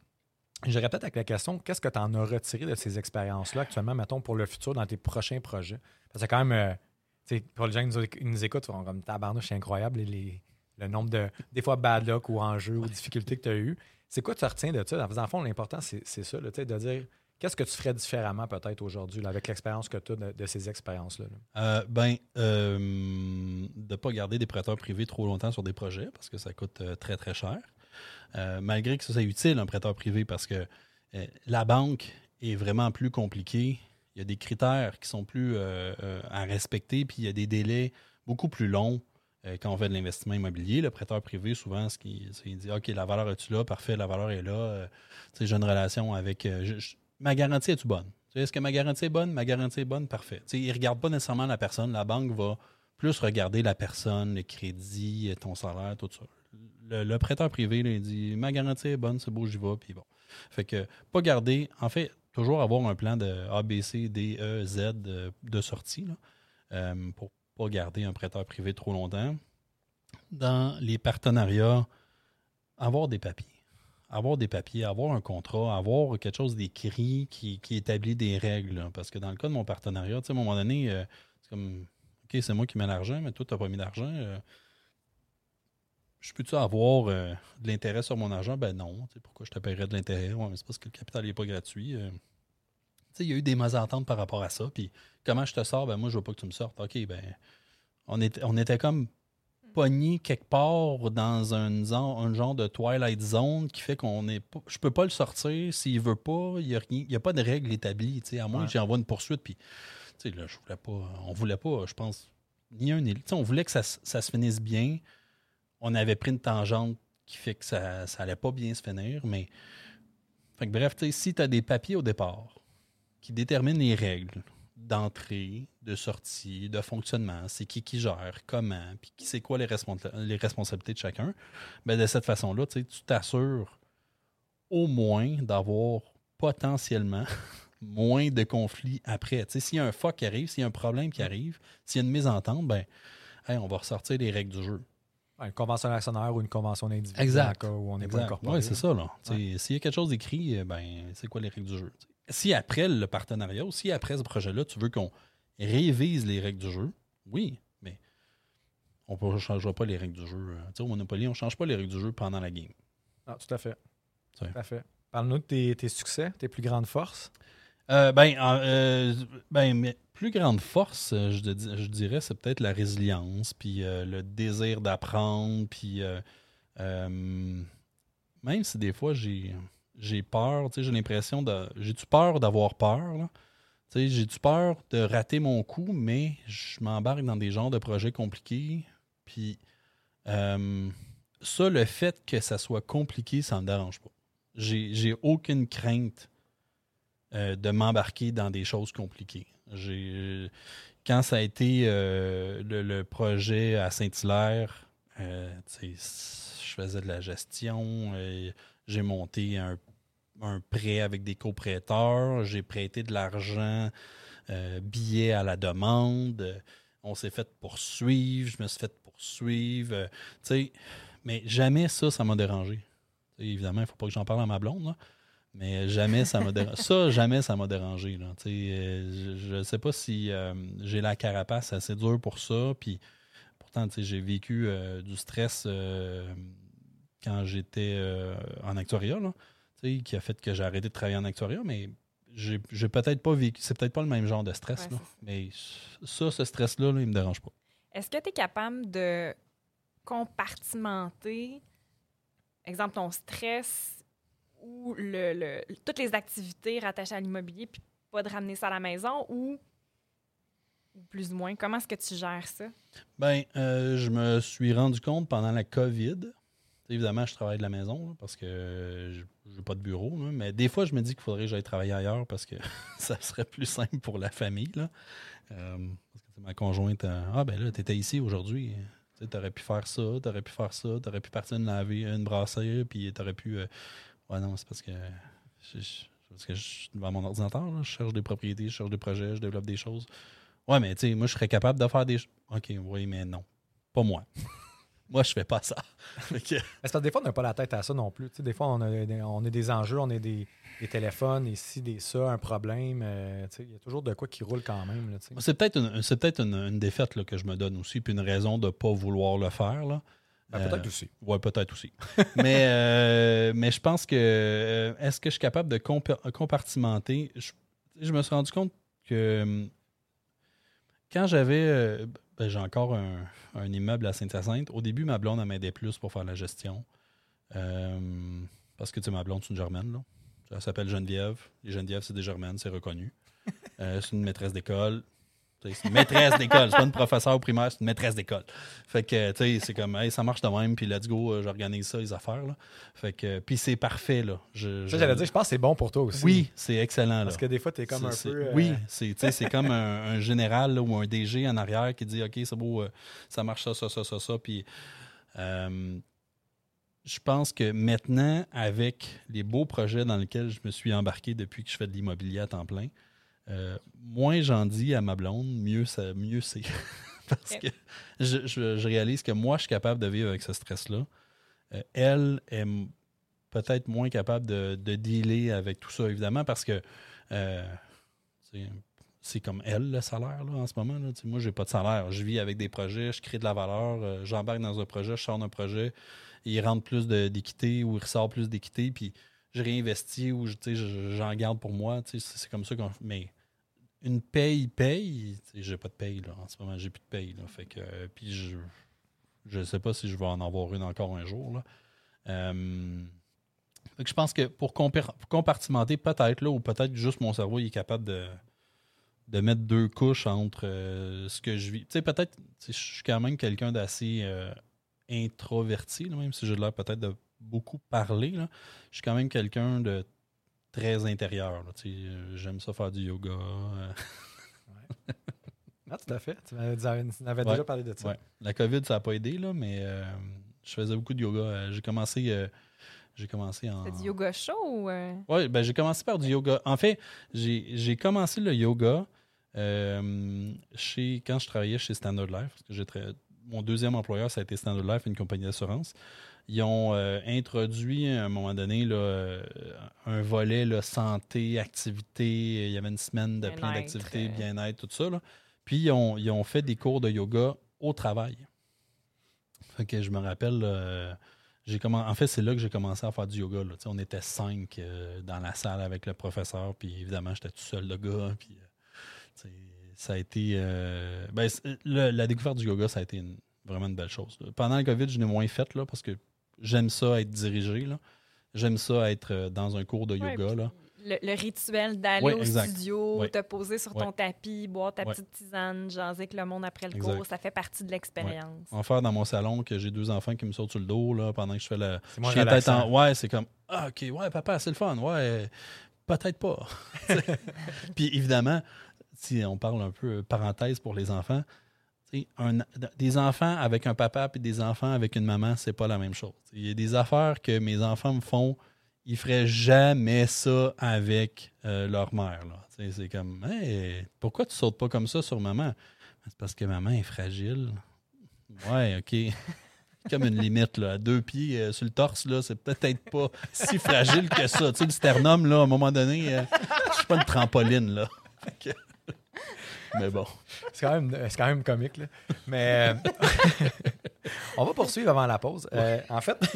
[SPEAKER 1] J'irais peut-être avec la question, qu'est-ce que tu en as retiré de ces expériences-là actuellement, mettons, pour le futur dans tes prochains projets? Parce que quand même, euh, tu sais, pour les gens qui nous, écoutent, ils font comme tabarnouche, c'est incroyable, les- les- le nombre de, des fois, bad luck ou enjeux ou difficultés que tu as eu. C'est quoi tu retiens de ça? Dans le fond, l'important, c'est ça, de dire qu'est-ce que tu ferais différemment peut-être aujourd'hui avec l'expérience que tu as de, ces expériences-là. là?
[SPEAKER 3] Euh, ben, euh, de ne pas garder des prêteurs privés trop longtemps sur des projets parce que ça coûte euh, très, très cher. Malgré que ça soit utile, un prêteur privé, parce que la banque est vraiment plus compliquée. Il y a des critères qui sont plus à respecter, puis il y a des délais beaucoup plus longs euh, quand on fait de l'investissement immobilier. Le prêteur privé, souvent, ce il dit OK, la valeur est-tu là? Parfait, la valeur est là. Euh, j'ai une relation avec. euh, ma garantie est-tu bonne? Est-ce que ma garantie est bonne? Ma garantie est bonne, parfait. Il ne regarde pas nécessairement la personne. La banque va plus regarder la personne, le crédit, ton salaire, tout ça. Le, prêteur privé, il dit ma garantie est bonne, c'est beau, j'y vais, puis bon. Fait que pas garder, en fait, toujours avoir un plan de A, B, C, D, E, Z de sortie là, pour garder un prêteur privé trop longtemps. Dans les partenariats, avoir des papiers. Avoir des papiers, avoir un contrat, avoir quelque chose d'écrit qui, qui établit des règles. Parce que dans le cas de mon partenariat, à un moment donné, euh, c'est comme OK, c'est moi qui mets l'argent, mais toi, tu n'as pas mis d'argent. euh, je peux-tu avoir euh, de l'intérêt sur mon argent? Ben non. Pourquoi je te paierais de l'intérêt? Mais c'est parce que le capital n'est pas gratuit. Il y a eu des mésententes par rapport à ça. Puis comment je te sors? Ben moi, je veux pas que tu me sortes. OK, ben on était, on était comme pogné quelque part dans un, genre de Twilight Zone qui fait qu'on est pas. Je peux pas le sortir. S'il veut pas, il n'y a, rien- il y a pas de règle établie. À moins
[SPEAKER 1] Ouais.
[SPEAKER 3] que j'envoie une poursuite. Puis, là, je voulais pas. On voulait pas, je pense, ni un ni l'autre. On voulait que ça, se- ça se finisse bien. On avait pris une tangente qui fait que ça, ça allait pas bien se finir. Mais. Fait que bref, si tu as des papiers au départ qui déterminent les règles d'entrée, de sortie, de fonctionnement, c'est qui qui gère, comment, puis qui c'est quoi les, responsa- les responsabilités de chacun, ben de cette façon-là, tu t'assures au moins d'avoir potentiellement moins de conflits après. S'il y a un fuck qui arrive, s'il y a un problème qui arrive, s'il y a une mésentente, ben hey, on va ressortir les règles du jeu.
[SPEAKER 1] Une convention d'actionnaire ou une convention d'individu.
[SPEAKER 3] Exact.
[SPEAKER 1] dans le cas où on n'est pas incorporé.
[SPEAKER 3] Ouais, c'est ça, S'il y a quelque chose d'écrit, ben, c'est quoi les règles du jeu? Si après le partenariat ou si après ce projet-là, tu veux qu'on révise les règles du jeu, oui, mais on ne changera pas les règles du jeu. euh, Tu sais, au Monopoly, on ne change pas les règles du jeu pendant la game.
[SPEAKER 1] Ah, tout à fait. Tout à fait. Parle-nous de tes, tes succès, tes plus grandes forces.
[SPEAKER 3] Euh, ben, en- euh, ben, mais plus grande force, euh, je, dirais, c'est peut-être la résilience, puis euh, le désir d'apprendre, puis même si des fois j'ai j'ai peur, j'ai l'impression de. J'ai-tu peur d'avoir peur, j'ai-tu peur de rater mon coup, mais je m'embarque dans des genres de projets compliqués, puis euh, ça, le fait que ça soit compliqué, ça me dérange pas. J'ai aucune crainte euh, de m'embarquer dans des choses compliquées. J'ai quand ça a été euh, le, projet à Saint-Hilaire, euh, je faisais de la gestion, j'ai monté un, un prêt avec des coprêteurs, j'ai prêté de l'argent, euh, billets à la demande, on s'est fait poursuivre, je me suis fait poursuivre, euh, tu sais, mais jamais ça, ça m'a dérangé. Évidemment, il ne faut pas que j'en parle à ma blonde, là. Mais jamais ça m'a dérangé. Ça, jamais ça m'a dérangé. Là. Euh, Je ne sais pas si euh, j'ai la carapace assez dure pour ça. Puis pourtant, j'ai vécu du stress quand j'étais en actuariat, là, qui a fait que j'ai arrêté de travailler en actuariat, mais j'ai peut-être pas vécu. C'est peut-être pas le même genre de stress.
[SPEAKER 2] Ouais,
[SPEAKER 3] là. Mais ça, ce stress-là, là, il me dérange pas.
[SPEAKER 2] Est-ce que tu es capable de compartimenter, exemple, ton stress ou le, le- toutes les activités rattachées à l'immobilier, puis pas de ramener ça à la maison ou, plus ou moins? Comment est-ce que tu gères ça?
[SPEAKER 3] Ben, euh, je me suis rendu compte pendant la COVID. Évidemment, je travaille de la maison parce que je n'ai pas de bureau. mais des fois, je me dis qu'il faudrait que j'aille travailler ailleurs parce que ça serait plus simple pour la famille. Euh, parce que ma conjointe, euh, ah ben là, tu étais ici aujourd'hui. Tu aurais pu faire ça, tu aurais pu faire ça, tu aurais pu partir une laver, une brassière, puis tu aurais pu. euh, Ouais, non, c'est parce que. Je, parce que suis devant mon ordinateur, je cherche des propriétés, je cherche des projets, je développe des choses. Ouais, mais tu sais, moi, je serais capable de faire des. OK, oui, mais non. Pas moi. moi, je fais pas ça. Que-
[SPEAKER 1] parce que des fois, on n'a pas la tête à ça non plus. Des fois, on a, des- on a des enjeux, on a des, des téléphones, ici, des ça, un problème. euh, Il y a toujours de quoi qui roule quand même.
[SPEAKER 3] C'est peut-être une, peut-être une, une défaite là, que je me donne aussi, puis une raison de ne pas vouloir le faire. Là.
[SPEAKER 1] Ben, peut-être
[SPEAKER 3] Euh,
[SPEAKER 1] aussi.
[SPEAKER 3] Ouais, peut-être aussi. mais, euh, mais je pense que est-ce que je suis capable de compa- compartimenter? Je, je me suis rendu compte que hum, quand j'avais. Ben, j'ai encore un, immeuble à Saint-Hyacinthe. Au début, ma blonde m'aidait plus pour faire la gestion. Euh, parce que tu sais, ma blonde, c'est une germaine. Là. Elle s'appelle Geneviève. Les Geneviève, c'est des germaines, c'est reconnu. Euh, c'est une maîtresse d'école. C'est une maîtresse d'école. C'est pas une professeure au primaire, c'est une maîtresse d'école. Fait que, tu sais, c'est comme, hey, ça marche de même, puis let's go, euh, j'organise ça, les affaires. Là. Fait que, puis c'est parfait, là. Je,
[SPEAKER 1] Ça, j'allais dire, je pense que c'est bon pour toi aussi.
[SPEAKER 3] Oui, c'est excellent, là.
[SPEAKER 1] Parce que des fois, tu es comme un peu. euh,
[SPEAKER 3] Oui, c'est tu sais, c'est comme un, un général là, ou un DG en arrière qui dit OK, c'est beau, euh, ça marche ça, ça, ça, ça, ça. Puis euh, je pense que maintenant, avec les beaux projets dans lesquels je me suis embarqué depuis que je fais de l'immobilier à temps plein, euh, moins j'en dis à ma blonde, mieux, ça, mieux c'est. Parce que je, je- je réalise que moi, je suis capable de vivre avec ce stress-là. Euh, elle est peut-être moins capable de, de dealer avec tout ça, évidemment, parce que euh, c'est comme elle, le salaire, là, en ce moment. Là. Moi, j'ai pas de salaire. Je vis avec des projets, je crée de la valeur, euh, j'embarque dans un projet, je sors d'un projet, il rentre plus d'équité ou il ressort plus d'équité, puis je réinvestis ou je- j'en garde pour moi. c'est comme ça qu'on Mais une paye, paye, j'ai pas de paye, là, en ce moment, j'ai plus de paye. Là, fait que, euh, puis je je sais pas si je vais en avoir une encore un jour. Là. Euh, je pense que pour compar- compartimenter, peut-être, là, ou peut-être juste mon cerveau il est capable de, de mettre deux couches entre euh, ce que je vis. Tu sais, peut-être, je suis quand même quelqu'un d'assez introverti, même si j'ai l'air peut-être de beaucoup parler. Je suis quand même quelqu'un de très intérieur. là, tu sais. Euh, J'aime ça faire du yoga. euh,
[SPEAKER 1] Ah, tout à fait. Tu m'avais
[SPEAKER 3] Ouais.
[SPEAKER 1] déjà parlé de ça.
[SPEAKER 3] Ouais. La COVID, ça n'a pas aidé, là, mais euh, je faisais beaucoup de yoga. J'ai commencé, euh, j'ai commencé en.
[SPEAKER 2] C'est du yoga chaud ou. euh,
[SPEAKER 3] Oui, ben, j'ai commencé par du yoga. En fait, j'ai j'ai commencé le yoga euh, chez, quand je travaillais chez Standard Life. Parce que j'ai mon deuxième employeur, ça a été Standard Life, une compagnie d'assurance. Ils ont euh, introduit à un moment donné là, euh, un volet là, santé, activité. Il y avait une semaine de plein d'activités,
[SPEAKER 2] euh.
[SPEAKER 3] bien-être, tout ça. là. Puis ils ont, ils ont fait des cours de yoga au travail. Fait que je me rappelle, euh, en fait, c'est là que j'ai commencé à faire du yoga. là. On était cinq euh, dans la salle avec le professeur, puis évidemment, j'étais tout seul, le gars. Puis, ça a été. euh, ben, le- la découverte du yoga, ça a été une- vraiment une belle chose. là. Pendant le COVID, je l'ai moins fait là, parce que j'aime ça être dirigé. là. J'aime ça être euh, dans un cours de yoga. là.
[SPEAKER 2] Le, le rituel d'aller
[SPEAKER 3] Ouais,
[SPEAKER 2] au
[SPEAKER 3] exact.
[SPEAKER 2] studio,
[SPEAKER 3] Ouais.
[SPEAKER 2] te poser sur
[SPEAKER 3] Ouais.
[SPEAKER 2] ton tapis, boire ta
[SPEAKER 3] Ouais.
[SPEAKER 2] petite tisane, jaser avec le monde après le
[SPEAKER 3] Exact.
[SPEAKER 2] cours, ça fait partie de l'expérience.
[SPEAKER 3] En faire dans mon salon que j'ai deux enfants qui me sautent sur le dos là, pendant que je fais la.
[SPEAKER 1] C'est
[SPEAKER 3] suis peut-être en-. Ouais, c'est comme Ah, ok, ouais, papa, c'est le fun. Ouais, peut-être pas. Puis évidemment, si on parle un peu euh, parenthèse pour les enfants, des enfants avec un papa et des enfants avec une maman, c'est pas la même chose. Il y a des affaires que mes enfants me font, ils feraient jamais ça avec euh, leur mère. C'est comme Hey, pourquoi tu sautes pas comme ça sur maman? C'est parce que maman est fragile. Ouais, OK. Comme une limite, là. À deux pieds euh, sur le torse, là, c'est peut-être pas si fragile que ça. Tu sais, le sternum, là, à un moment donné, euh, je suis pas une trampoline, là. Mais bon.
[SPEAKER 1] C'est quand, même- c'est quand même comique. Là. Mais euh, on va poursuivre avant la pause. Euh, en fait,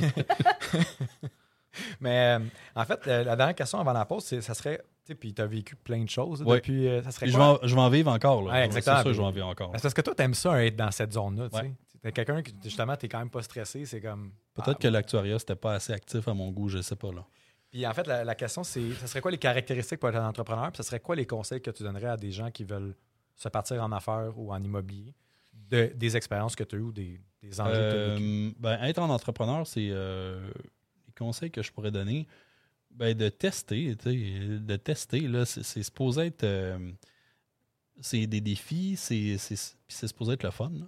[SPEAKER 1] mais euh, en fait, euh, la dernière question avant la pause, c'est ça serait. Tu sais, puis tu as vécu plein de choses
[SPEAKER 3] Ouais.
[SPEAKER 1] depuis. euh, ça serait
[SPEAKER 3] Je vais, en, je vais en vivre encore, là.
[SPEAKER 1] Ouais,
[SPEAKER 3] C'est sûr que je vais en vivre encore.
[SPEAKER 1] Parce que toi, t'aimes ça être dans cette zone-là. Tu
[SPEAKER 3] Ouais.
[SPEAKER 1] sais. T'es quelqu'un qui, justement, t'es quand même pas stressé. C'est comme.
[SPEAKER 3] Peut-être
[SPEAKER 1] Ah,
[SPEAKER 3] que l'actuariat, c'était pas assez actif à mon goût, je sais pas, là.
[SPEAKER 1] Puis en fait, la, la question, c'est ça serait quoi les caractéristiques pour être un entrepreneur? Puis ça serait quoi les conseils que tu donnerais à des gens qui veulent se partir en affaires ou en immobilier de, des expériences que tu as eues ou des, des enjeux que tu as vécus?
[SPEAKER 3] Euh, ben, être en entrepreneur, c'est euh, les conseils que je pourrais donner. Ben, de tester, de tester, là, c'est supposé être. euh, c'est des défis, c'est supposé être le fun. là.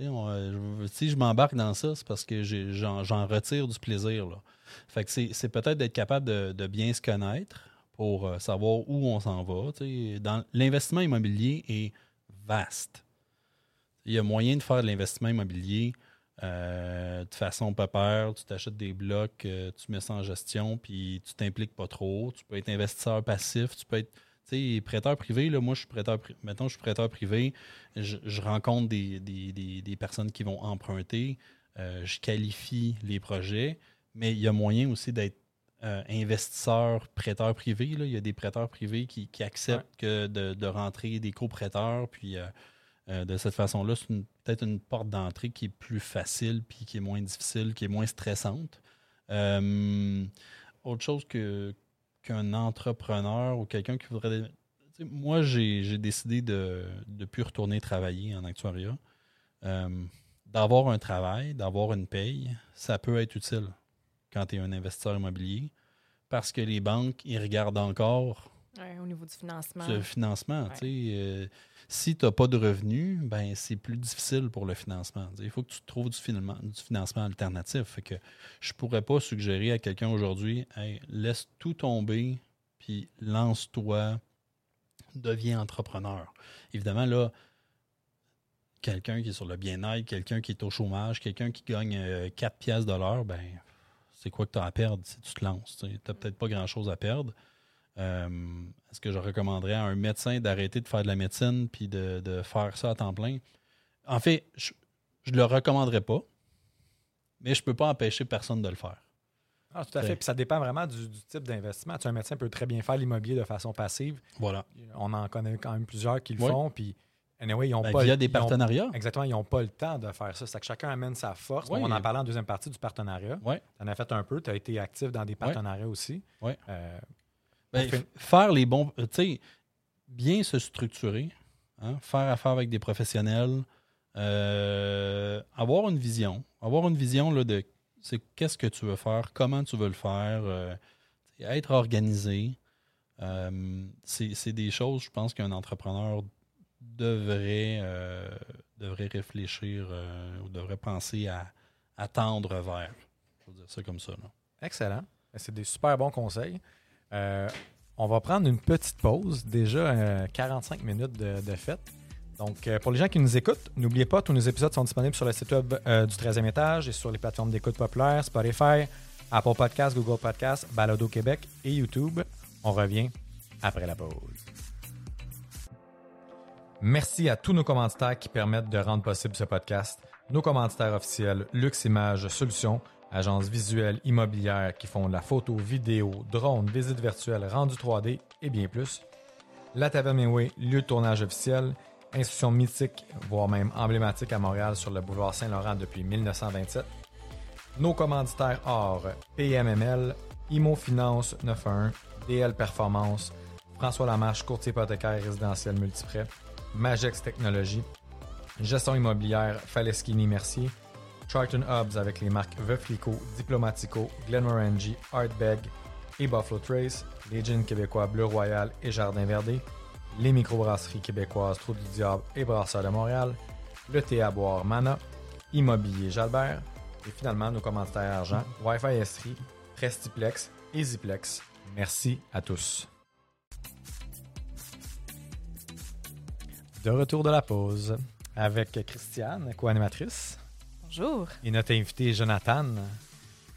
[SPEAKER 3] On, Si je m'embarque dans ça, c'est parce que j'en retire du plaisir. Là. Fait que c'est c'est peut-être d'être capable de, de bien se connaître pour euh, savoir où on s'en va. L'investissement immobilier est vaste. Il y a moyen de faire de l'investissement immobilier euh, de façon pépère. Tu t'achètes des blocs, euh, tu mets ça en gestion, puis tu t'impliques pas trop. Tu peux être investisseur passif, tu peux être prêteur privé. Là, moi, je suis prêteur. Mettons, je suis prêteur privé. Je, rencontre des, des- des- des personnes qui vont emprunter. je qualifie les projets. Mais il y a moyen aussi d'être euh, investisseur, prêteur privé. là. Il y a des prêteurs privés qui, qui acceptent que de, de rentrer des coprêteurs. Puis euh, euh, de cette façon-là, c'est peut-être une porte d'entrée qui est plus facile, puis qui est moins difficile, qui est moins stressante. Autre chose que, qu'un entrepreneur ou quelqu'un qui voudrait. Moi, j'ai, décidé de ne plus retourner travailler en actuariat. D'avoir un travail, d'avoir une paye, ça peut être utile quand tu es un investisseur immobilier parce que les banques, ils regardent encore
[SPEAKER 2] Ouais, au niveau du financement.
[SPEAKER 3] le financement.
[SPEAKER 2] Ouais.
[SPEAKER 3] tu sais, euh, si tu n'as pas de revenus, ben, c'est plus difficile pour le financement. Il faut que tu trouves du financement, du financement alternatif. Fait que je pourrais pas suggérer à quelqu'un aujourd'hui Hey, laisse tout tomber, puis lance-toi, deviens entrepreneur. Évidemment, là, quelqu'un qui est sur le bien-être, quelqu'un qui est au chômage, quelqu'un qui gagne euh, 4 pièces de l'heure, ben, c'est quoi que tu as à perdre si tu te lances? Tu n'as peut-être pas grand-chose à perdre. Euh, Est-ce que je recommanderais à un médecin d'arrêter de faire de la médecine puis de, de faire ça à temps plein? En fait, je ne le recommanderais pas, mais je ne peux pas empêcher personne de le faire.
[SPEAKER 1] Ah, tout à fait. Puis ça dépend vraiment du, du type d'investissement. Tu sais, un médecin peut très bien faire l'immobilier de façon passive.
[SPEAKER 3] Voilà.
[SPEAKER 1] On en connaît quand même plusieurs qui le font. Puis, anyway, ils ont
[SPEAKER 3] Ben,
[SPEAKER 1] pas
[SPEAKER 3] via des
[SPEAKER 1] ont-
[SPEAKER 3] partenariats.
[SPEAKER 1] exactement, ils n'ont pas le temps de faire ça. C'est que chacun amène sa force.
[SPEAKER 3] Oui.
[SPEAKER 1] On en parlait en deuxième partie du partenariat.
[SPEAKER 3] Ouais.
[SPEAKER 1] Tu en as fait un peu. Tu as été actif dans des partenariats aussi. Euh,
[SPEAKER 3] Ben,
[SPEAKER 1] fait-
[SPEAKER 3] faire les bons. euh, Tu sais, bien se structurer, hein, faire affaire avec des professionnels, euh, avoir une vision. Avoir une vision là, de c'est qu'est-ce que tu veux faire, comment tu veux le faire, euh, être organisé. C'est des choses, je pense, qu'un entrepreneur devrait, euh, devrait réfléchir euh, ou devrait penser à, tendre vers. Je veux dire ça comme ça.
[SPEAKER 1] Excellent. C'est des super bons conseils. Euh, on va prendre une petite pause. Déjà euh, 45 minutes de, fête. Donc, pour les gens qui nous écoutent, n'oubliez pas, tous nos épisodes sont disponibles sur le site web du 13e étage et sur les plateformes d'écoute populaires, Spotify, Apple Podcasts, Google Podcasts, Balado Québec et YouTube. On revient après la pause. Merci à tous nos commanditaires qui permettent de rendre possible ce podcast. Nos commanditaires officiels, Lux Images Solutions, agence visuelle immobilière qui font de la photo, vidéo, drone, visite virtuelle, rendu 3D et bien plus. La Taverne Mainway, lieu de tournage officiel, institution mythique, voire même emblématique à Montréal sur le boulevard Saint-Laurent depuis 1927. Nos commanditaires or PMML, Imo Finance 91, DL Performance, François Lamarche, courtier hypothécaire résidentiel multiprêt, Magex Technologies, gestion immobilière Faleschini Mercier, Charlton Hubs avec les marques Veuflico, Diplomatico, Glenmorangie, Artbeg et Buffalo Trace, les jeans québécois Bleu Royal et Jardin Verdé, les microbrasseries québécoises Trou du Diable et Brasseur de Montréal, le thé à boire Mana, Immobilier Jalbert et finalement nos commanditaires argent Wi-Fi Estrie, Prestiplex et Ziplex. Merci à tous. De retour de la pause avec Christiane, co-animatrice,
[SPEAKER 2] Bonjour.
[SPEAKER 1] et notre invité Jonathan.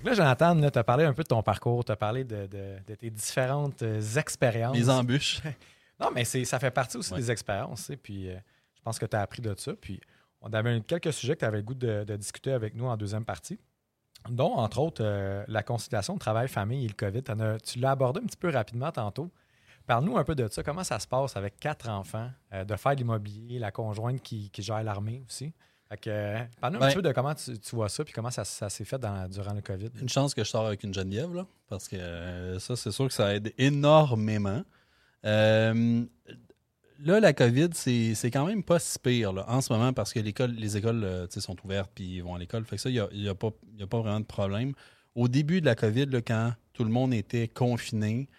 [SPEAKER 1] Là, Jonathan, tu as parlé un peu de ton parcours, tu as parlé de, de- de tes différentes euh, expériences.
[SPEAKER 3] Les embûches.
[SPEAKER 1] Non, mais c'est, ça fait partie aussi
[SPEAKER 3] Ouais.
[SPEAKER 1] des expériences. Puis euh, je pense que tu as appris de ça. Puis on avait quelques sujets que tu avais le goût de, de discuter avec nous en deuxième partie, dont entre autres euh, la conciliation travail-famille et le COVID. As- tu l'as abordé un petit peu rapidement tantôt. Parle-nous un peu de ça. Comment ça se passe avec quatre enfants, euh, de faire de l'immobilier, la conjointe qui, qui gère l'armée aussi? Euh, parle-nous un
[SPEAKER 3] Ben-
[SPEAKER 1] petit peu de comment tu, tu vois ça puis comment ça, ça s'est fait dans- durant le COVID.
[SPEAKER 3] Une chance que je sors avec une Geneviève, là, parce que euh, ça, c'est sûr que ça aide énormément. Euh, là, la COVID, c'est quand même pas si pire là, en ce moment parce que les écoles sont ouvertes puis ils vont à l'école. Fait que ça, il n'y a, y a pas il y a pas vraiment de problème. Au début de la COVID, là, quand tout le monde était confiné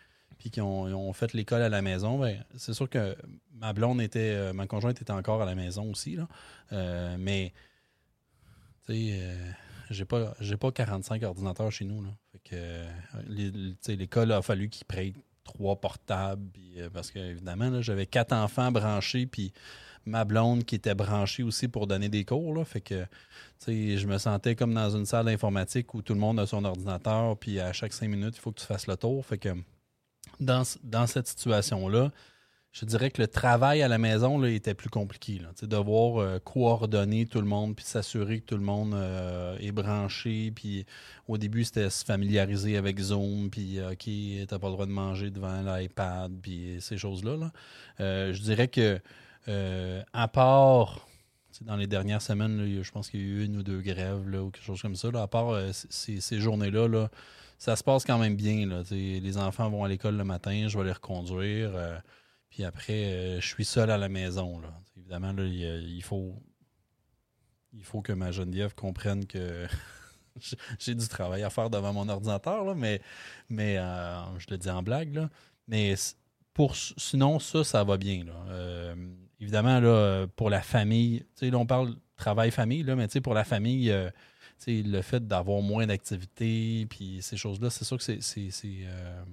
[SPEAKER 3] puis qu'ils ont, fait l'école à la maison, ben, c'est sûr que ma blonde était, euh, ma conjointe était encore à la maison aussi. Là. Euh, mais, tu sais, euh, j'ai pas, j'ai pas 45 ordinateurs chez nous. Là. Fait que, euh, l'école a fallu qu'ils prêtent trois portables. parce que, évidemment, j'avais quatre enfants branchés, puis ma blonde qui était branchée aussi pour donner des cours. Là. Fait que, je me sentais comme dans une salle d'informatique où tout le monde a son ordinateur, puis à chaque cinq minutes, il faut que tu fasses le tour. Fait que, dans, ce- dans cette situation-là, je dirais que le travail à la maison était plus compliqué. Là. Devoir euh, coordonner tout le monde, puis s'assurer que tout le monde euh, est branché. Puis au début, c'était se familiariser avec Zoom, puis euh, OK, t'as pas le droit de manger devant l'iPad, puis ces choses-là. là. Je dirais que, à part dans les dernières semaines, je pense qu'il y a eu une ou deux grèves ou quelque chose comme ça. à part ces, journées-là, là, ça se passe quand même bien. Là, les enfants vont à l'école le matin, je vais les reconduire. euh, puis après, euh, je suis seul à la maison. Évidemment, là, il, faut, il faut que ma Geneviève comprenne que j'ai du travail à faire devant mon ordinateur, là, mais, mais euh, je le dis en blague. Là. Mais pour, sinon, ça, ça va bien. Euh, évidemment, là, pour la famille, là, on parle travail-famille, mais pour la famille, le fait d'avoir moins d'activités, puis ces choses-là, c'est sûr que c'est. euh,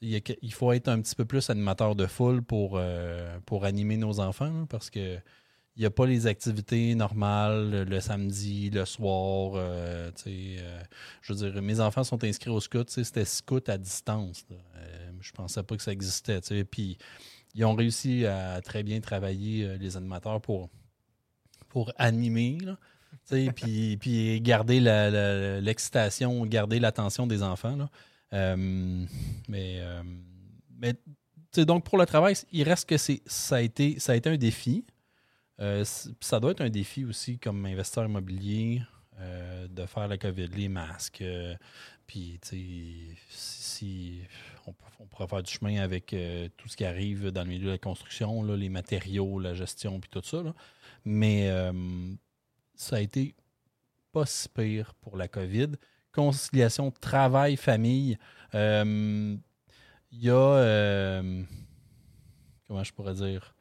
[SPEAKER 3] il, faut être un petit peu plus animateur de foule pour, euh, pour animer nos enfants, là, parce que il n'y a pas les activités normales le, samedi, le soir. euh, je veux dire, mes enfants sont inscrits au scout. C'était scout à distance. Euh, je pensais pas que ça existait. Puis ils ont réussi à très bien travailler, les animateurs, pour, pour animer. Puis, garder l'excitation, garder l'attention des enfants. là. Euh, mais, euh, mais donc pour le travail, il reste que ça, a été, ça a été un défi. Euh, ça doit être un défi aussi comme investisseur immobilier de faire la COVID, les masques. puis, si, si- on, on faire du chemin avec tout ce qui arrive dans le milieu de la construction, les matériaux, la gestion, puis tout ça. là. Mais ça a été pas si pire pour la COVID. Conciliation travail-famille. euh, Il y a. euh, comment je pourrais dire?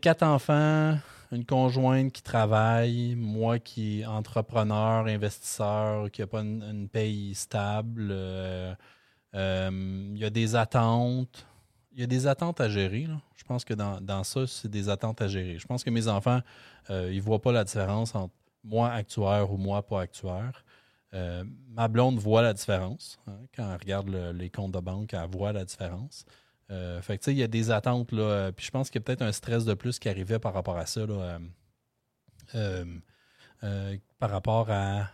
[SPEAKER 3] Quatre enfants, une conjointe qui travaille, moi qui est entrepreneur, investisseur, qui n'a pas une, une paye stable. euh, Il y a des attentes. Il y a des attentes à gérer. là. Je pense que dans, ça, c'est des attentes à gérer. Je pense que mes enfants, euh, ils ne voient pas la différence entre moi actuaire ou moi pas actuaire. Euh, ma blonde voit la différence. hein. quand elle regarde le- les comptes de banque, elle voit la différence. Euh, fait que, il y a des attentes, là. Puis je pense qu'il y a peut-être un stress de plus qui arrivait par rapport à ça, là. par rapport à.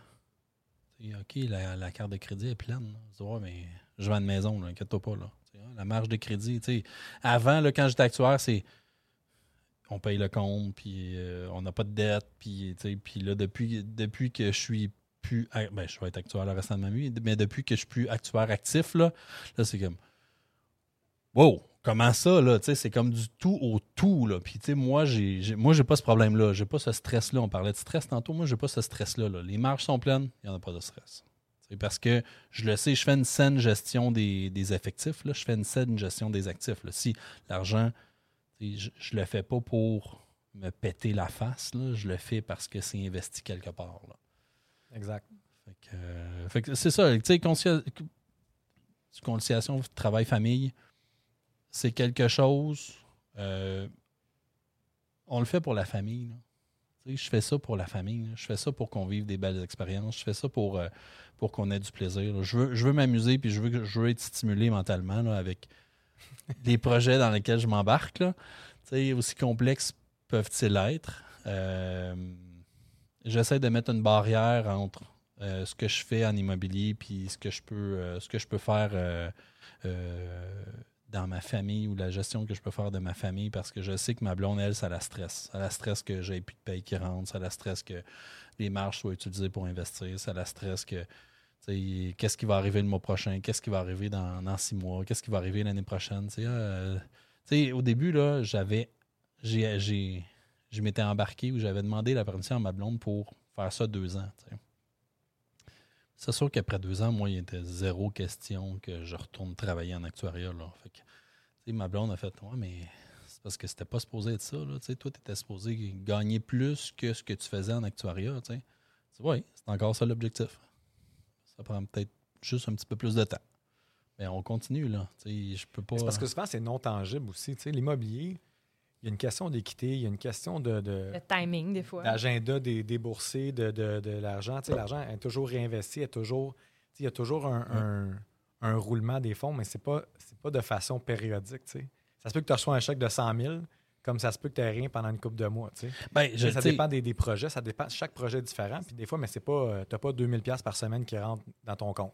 [SPEAKER 3] OK, la, la carte de crédit est pleine. mais je vends une maison, là, inquiète-toi pas, là. Hein, La marge de crédit. Avant, quand j'étais actuaire, c'est. On paye le compte, puis euh, on n'a pas de dette, puis, puis là, depuis, depuis que je suis plus. Ben, je vais être actuaire le restant de ma vie, mais depuis que je suis plus actuaire actif, là, là c'est comme. Wow! Comment ça, là? C'est comme du tout au tout, là. Puis, tu sais, moi, j'ai- moi, j'ai pas ce problème-là. J'ai pas ce stress-là. On parlait de stress tantôt. Moi, j'ai pas ce stress-là. là. Les marges sont pleines, il n'y en a pas de stress. Parce que je le sais, je fais une saine gestion des, des effectifs. Là. Je fais une saine gestion des actifs. là. Si l'argent, je, je le fais pas pour me péter la face, là. je le fais parce que c'est investi quelque part. Là.
[SPEAKER 1] Exact.
[SPEAKER 3] Fait que, euh, c'est ça. Tu sais, concilia- conciliation travail-famille, c'est quelque chose. euh, on le fait pour la famille. là. Je fais ça pour la famille. là. Je fais ça pour qu'on vive des belles expériences. Je fais ça pour, euh, pour qu'on ait du plaisir. là. Je veux, je veux m'amuser puis je veux, je veux être stimulé mentalement là, avec les projets dans lesquels je m'embarque. aussi complexes peuvent-ils être? Euh, J'essaie de mettre une barrière entre euh, ce que je fais en immobilier puis ce que je peux, ce que je peux faire dans ma famille ou la gestion que je peux faire de ma famille parce que je sais que ma blonde, elle, ça la stresse. Ça la stresse que j'ai plus de paye qui rentre, ça la stresse que les marges soient utilisées pour investir, ça la stresse que qu'est-ce qui va arriver le mois prochain, qu'est-ce qui va arriver dans, six mois, qu'est-ce qui va arriver l'année prochaine. tu sais, euh, tu sais, au début, là, j'avais. j'ai- Je m'étais embarqué ou j'avais demandé la permission à ma blonde pour faire ça deux ans. C'est sûr qu'après deux ans, moi, il était zéro question que je retourne travailler en actuariat. Fait ma blonde a fait Ouais, mais c'est parce que c'était pas supposé être ça. Toi, tu étais supposé gagner plus que ce que tu faisais en actuariat. Oui, c'est encore ça l'objectif. Ça prend peut-être juste un petit peu plus de temps. Mais on continue, là. Je peux pas.
[SPEAKER 1] C'est parce que souvent, c'est non tangible aussi. L'immobilier, il y a une question d'équité, il y a une question de, de-
[SPEAKER 2] Le timing, des fois.
[SPEAKER 1] d'agenda des, des boursiers, de, de- de l'argent. Tu sais, L'argent est toujours réinvesti, est toujours, tu sais, il y a toujours un, un- un roulement des fonds, mais ce n'est pas, c'est pas de façon périodique. tu sais. Ça se peut que tu reçois un chèque de 100 000, comme ça se peut que tu n'aies rien pendant une couple de mois. tu sais.
[SPEAKER 3] Ben, je-
[SPEAKER 1] ça dépend des, des projets, ça dépend, chaque projet est différent. Puis des fois, mais c'est pas, tu n'as pas 2000 pièces par semaine qui rentrent dans ton compte.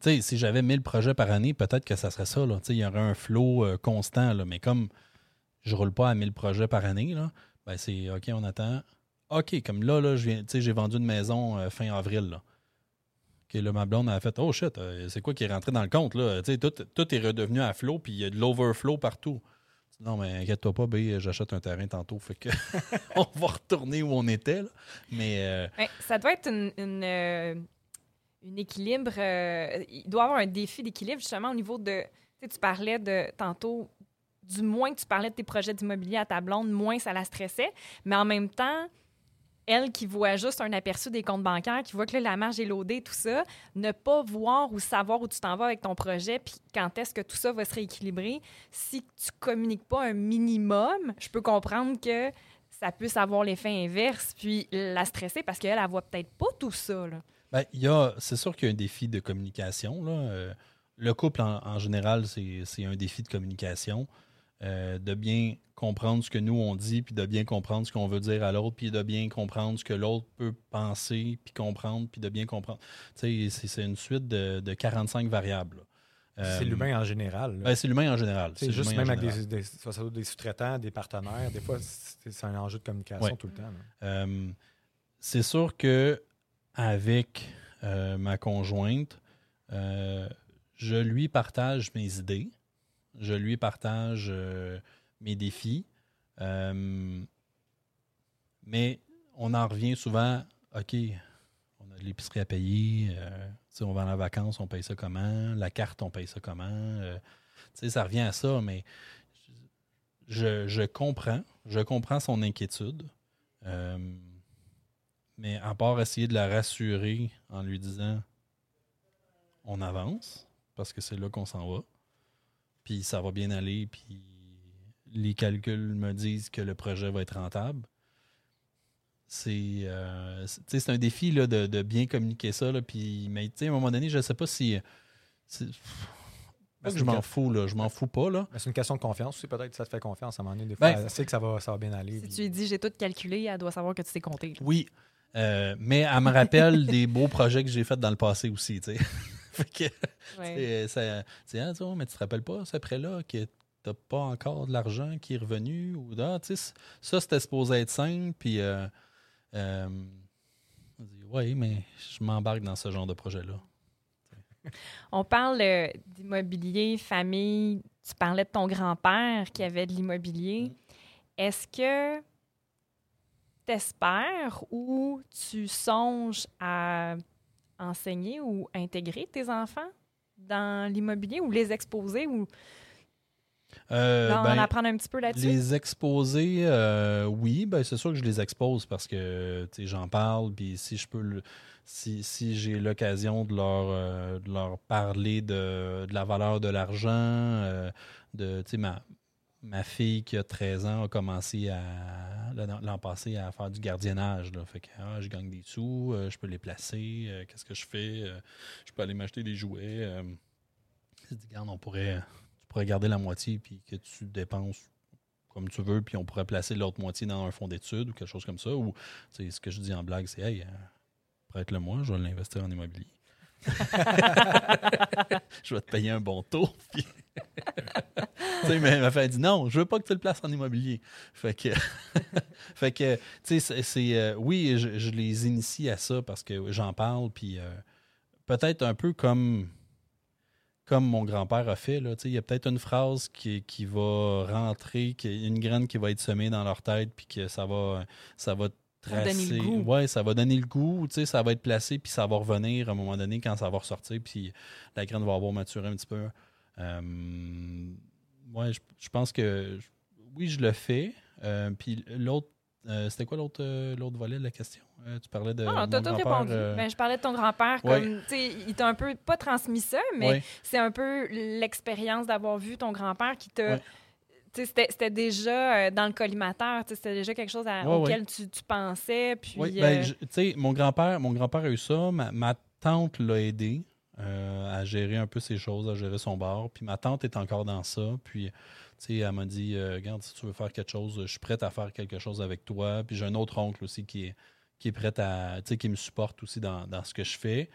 [SPEAKER 3] si j'avais 1000 projets par année, peut-être que ça serait ça. Là. Tu sais, Il y aurait un flow euh, constant. Là. Mais comme je roule pas à 1000 projets par année, là, ben c'est OK, on attend. OK, comme là, là j'ai vendu une maison euh, fin avril. Là. OK, là, ma blonde a fait Oh shit, euh, c'est quoi qui est rentré dans le compte? Là? Tout, tout est redevenu à flot, puis il y a de l'overflow partout. Non, mais inquiète-toi pas, B, j'achète un terrain tantôt. Fait que on va retourner où on était. là. Mais euh,
[SPEAKER 2] ça doit être une, une, équilibre. il doit y avoir un défi d'équilibre justement au niveau de. Tu parlais de tantôt. Du moins que tu parlais de tes projets d'immobilier à ta blonde, moins ça la stressait. Mais en même temps, elle qui voit juste un aperçu des comptes bancaires, qui voit que la marge est loadée, tout ça, ne pas voir ou savoir où tu t'en vas avec ton projet, puis quand est-ce que tout ça va se rééquilibrer, si tu communiques pas un minimum, je peux comprendre que ça puisse avoir l'effet inverse, puis la stresser parce qu'elle, elle voit peut-être pas tout ça.
[SPEAKER 3] Ben, c'est sûr qu'il y a un défi de communication. Euh, le couple, en, général, c'est un défi de communication. Euh, de bien comprendre ce que nous on dit, puis de bien comprendre ce qu'on veut dire à l'autre, puis de bien comprendre ce que l'autre peut penser, puis comprendre, puis de bien comprendre. Tu sais, c'est, c'est une suite de, de 45 variables. là.
[SPEAKER 1] C'est
[SPEAKER 3] Euh,
[SPEAKER 1] l'humain en général.
[SPEAKER 3] ben, c'est l'humain en général.
[SPEAKER 1] C'est
[SPEAKER 3] C'est
[SPEAKER 1] juste même avec des, des, des sous-traitants, des partenaires, des fois, c'est c'est un enjeu de communication
[SPEAKER 3] Ouais.
[SPEAKER 1] tout le temps.
[SPEAKER 3] Euh, c'est sûr que avec euh, ma conjointe, euh, je lui partage mes idées, je lui partage euh, mes défis, euh, mais on en revient souvent, OK, on a de l'épicerie à payer, euh, sais, on va en vacances, on paye ça comment, la carte, on paye ça comment, ça revient à ça, mais je, je comprends, je comprends son inquiétude. Mais à part essayer de la rassurer en lui disant on avance, parce que c'est là qu'on s'en va, puis ça va bien aller, puis les calculs me disent que le projet va être rentable. C'est euh, c'est- tu sais, c'est un défi là, de, de bien communiquer ça. Là, puis, mais tu sais, à un moment donné, je ne sais pas si. Pas que je m'en fous, là. Je m'en fous pas, là.
[SPEAKER 1] Mais C'est une question de confiance aussi, peut-être que ça te fait confiance à un moment donné. Des fois,
[SPEAKER 3] Ben-
[SPEAKER 1] elle sait que ça va, ça va bien aller.
[SPEAKER 2] Si
[SPEAKER 1] puis-
[SPEAKER 2] tu lui dis j'ai tout calculé, elle doit savoir que tu t'es compté. là.
[SPEAKER 3] Oui. Euh, mais elle me rappelle des beaux projets que j'ai faits dans le passé aussi, tu sais. Fait que,
[SPEAKER 2] Ouais.
[SPEAKER 3] c'est- ça- ah, mais tu te rappelles pas, ce prêt-là, que t'as pas encore de l'argent qui est revenu, ou ah, ça, c'était supposé être simple, puis euh, euh, oui, mais je m'embarque dans ce genre de projet-là.
[SPEAKER 2] On parle euh, d'immobilier, famille. Tu parlais de ton grand-père qui avait de l'immobilier. Est-ce que tu espères ou tu songes à enseigner ou intégrer tes enfants dans l'immobilier ou les exposer ou
[SPEAKER 3] Euh,
[SPEAKER 2] en
[SPEAKER 3] ben,
[SPEAKER 2] apprendre un petit peu là-dessus?
[SPEAKER 3] Les exposer, euh, oui, ben c'est sûr que je les expose parce que j'en parle, puis si je peux le- si, si j'ai l'occasion de leur, euh, de leur parler de, de la valeur de l'argent, euh, de ma, ma fille qui a 13 ans a commencé à l'an passé à faire du gardiennage. Là. Fait que ah, je gagne des sous, euh, je peux les placer, euh, qu'est-ce que je fais? Euh, je peux aller m'acheter des jouets. Je dis, regarde, on pourrait tu pourrais garder la moitié puis que tu dépenses comme tu veux, puis on pourrait placer l'autre moitié dans un fonds d'études ou quelque chose comme ça. Ou ce que je dis en blague, c'est Hey, prête-le moi, je vais l'investir en immobilier. je vais te payer un bon taux. Tu sais, mais ma femme dit non, je veux pas que tu le places en immobilier. Fait que, fait que tu sais, c'est- euh, oui, je, je les initie à ça parce que j'en parle, puis euh, peut-être un peu comme comme mon grand-père a fait. Là, Tu sais, il y a peut-être une phrase qui, qui va rentrer, qui, une graine qui va être semée dans leur tête, puis que ça va, ça va tracer. Ouais, ça va donner le goût. tu sais, Ça va être placé, puis ça va revenir à un moment donné quand ça va ressortir, puis la graine va avoir maturé un petit peu. Euh, ouais, je, je pense que oui, je le fais. Euh, puis l'autre, euh, c'était quoi l'autre euh, l'autre volet de la question? Euh, tu parlais de.
[SPEAKER 2] Non,
[SPEAKER 3] mon
[SPEAKER 2] t'as tout répondu. Ben, je parlais de ton grand-père
[SPEAKER 3] Ouais.
[SPEAKER 2] comme, il t'a un peu pas transmis ça, mais
[SPEAKER 3] ouais.
[SPEAKER 2] c'est un peu l'expérience d'avoir vu ton grand-père qui t'a.
[SPEAKER 3] Ouais.
[SPEAKER 2] C'était déjà dans le collimateur, c'était déjà quelque chose à- auquel Tu, tu pensais. Puis,
[SPEAKER 3] ben, je- tu sais, mon grand-père, mon grand-père a eu ça. Ma, ma tante l'a aidé euh, à gérer un peu ses choses, à gérer son bar. Puis ma tante est encore dans ça. Puis, tu sais, elle m'a dit, euh, regarde, si tu veux faire quelque chose, je suis prête à faire quelque chose avec toi. Puis j'ai un autre oncle aussi qui est, qui est prêt à, tu sais, qui me supporte aussi dans, dans ce que je fais.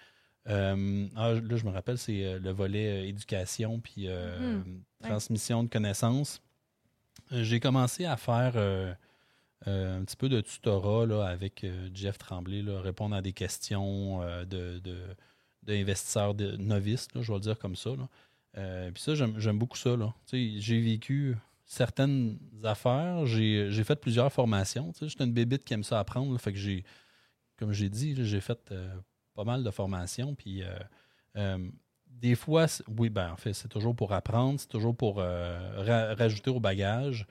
[SPEAKER 3] Euh, ah, là, je me rappelle, c'est le volet éducation puis
[SPEAKER 2] Mhm. Ouais.
[SPEAKER 3] transmission de connaissances. J'ai commencé à faire euh, un petit peu de tutorat là, avec euh, Jeff Tremblay, là, répondre à des questions euh, de, de, d'investisseurs novices, je vais le dire comme ça. Euh, puis ça, j'aime, beaucoup ça. J'ai vécu certaines affaires, j'ai, fait plusieurs formations. J'étais une bébite qui aime ça apprendre. fait que j'ai, comme j'ai dit, j'ai fait euh, pas mal de formations. Puis euh, des fois, oui, ben, en fait, c'est toujours pour apprendre, c'est toujours pour ra- rajouter au bagage.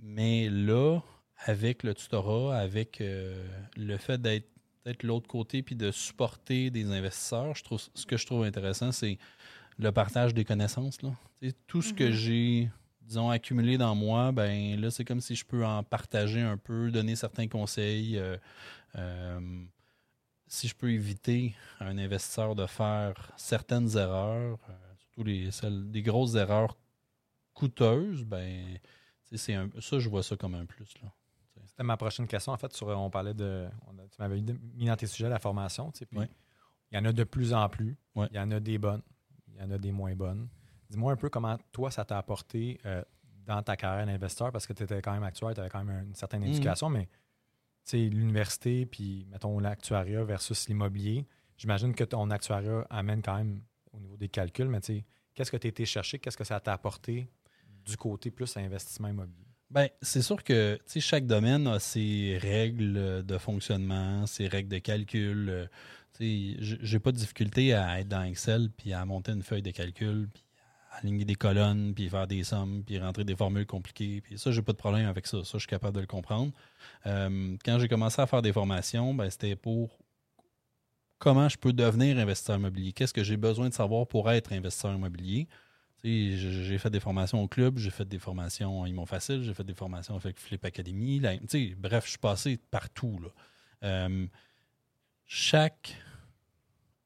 [SPEAKER 3] Mais là, avec le tutorat, avec le fait d'être de l'autre côté puis de supporter des investisseurs, je trouve ce que je trouve intéressant, c'est le partage des connaissances. Là. Tout ce que
[SPEAKER 2] Mhm.
[SPEAKER 3] j'ai disons, accumulé dans moi, ben là, c'est comme si je peux en partager un peu, donner certains conseils. euh, euh, si je peux éviter à un investisseur de faire certaines erreurs, euh, surtout les, celles, grosses erreurs coûteuses, ben c'est un, ça, je vois ça comme un plus. Là.
[SPEAKER 1] C'était ma prochaine question. En fait, sur, on parlait de. on a- tu m'avais mis dans tes sujets la formation. tu sais, puis. Il y en a de plus en plus. Il y en a des bonnes. Il y en a des moins bonnes. Dis-moi un peu comment toi, ça t'a apporté euh, dans ta carrière d'investisseur, parce que tu étais quand même actuaire, tu avais quand même une certaine
[SPEAKER 3] Mhm.
[SPEAKER 1] éducation, mais tu sais, l'université, puis mettons l'actuariat versus l'immobilier, j'imagine que ton actuariat amène quand même au niveau des calculs, mais tu sais, qu'est-ce que tu as été chercher? Qu'est-ce que ça t'a apporté du côté plus investissement immobilier?
[SPEAKER 3] Ben, c'est sûr que chaque domaine a ses règles de fonctionnement, ses règles de calcul. euh, J'ai pas de difficulté à être dans Excel puis à monter une feuille de calcul, puis à aligner des colonnes, puis faire des sommes, puis rentrer des formules compliquées. Puis ça, j'ai pas de problème avec ça. Ça, je suis capable de le comprendre. Euh, quand j'ai commencé à faire des formations, ben, c'était pour comment je peux devenir investisseur immobilier? Qu'est-ce que j'ai besoin de savoir pour être investisseur immobilier? J'ai fait des formations au club, j'ai fait des formations à Immo Facile, j'ai fait des formations avec Flip Academy. bref, je suis passé partout. Là. Euh, chaque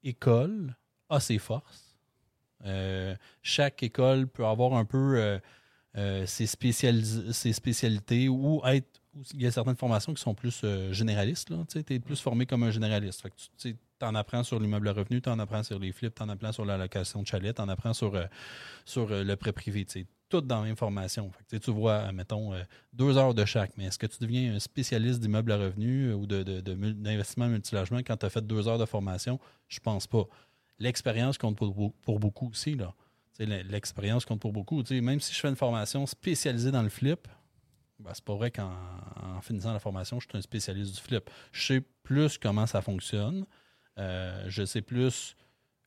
[SPEAKER 3] école a ses forces. Euh, chaque école peut avoir un peu euh, ses, spécialités ou être. Il y a certaines formations qui sont plus généralistes. Tu es plus formé comme un généraliste. En apprends sur l'immeuble à revenu, tu en apprends sur les flips, tu en apprends sur la location de chalet, tu en apprends sur, euh, euh, le prêt privé. tu sais, Tout dans la même formation. Tu vois, euh, mettons, deux heures de chaque. Mais est-ce que tu deviens un spécialiste d'immeuble à revenu ou de- de- de mul- d'investissement multilogement quand tu as fait deux heures de formation? Je pense pas. L'expérience compte pour, beau- pour beaucoup aussi. L'expérience compte pour beaucoup. Même si je fais une formation spécialisée dans le flip, ben, c'est pas vrai qu'en en finissant la formation, je suis un spécialiste du flip. Je sais plus comment ça fonctionne. Euh, je sais plus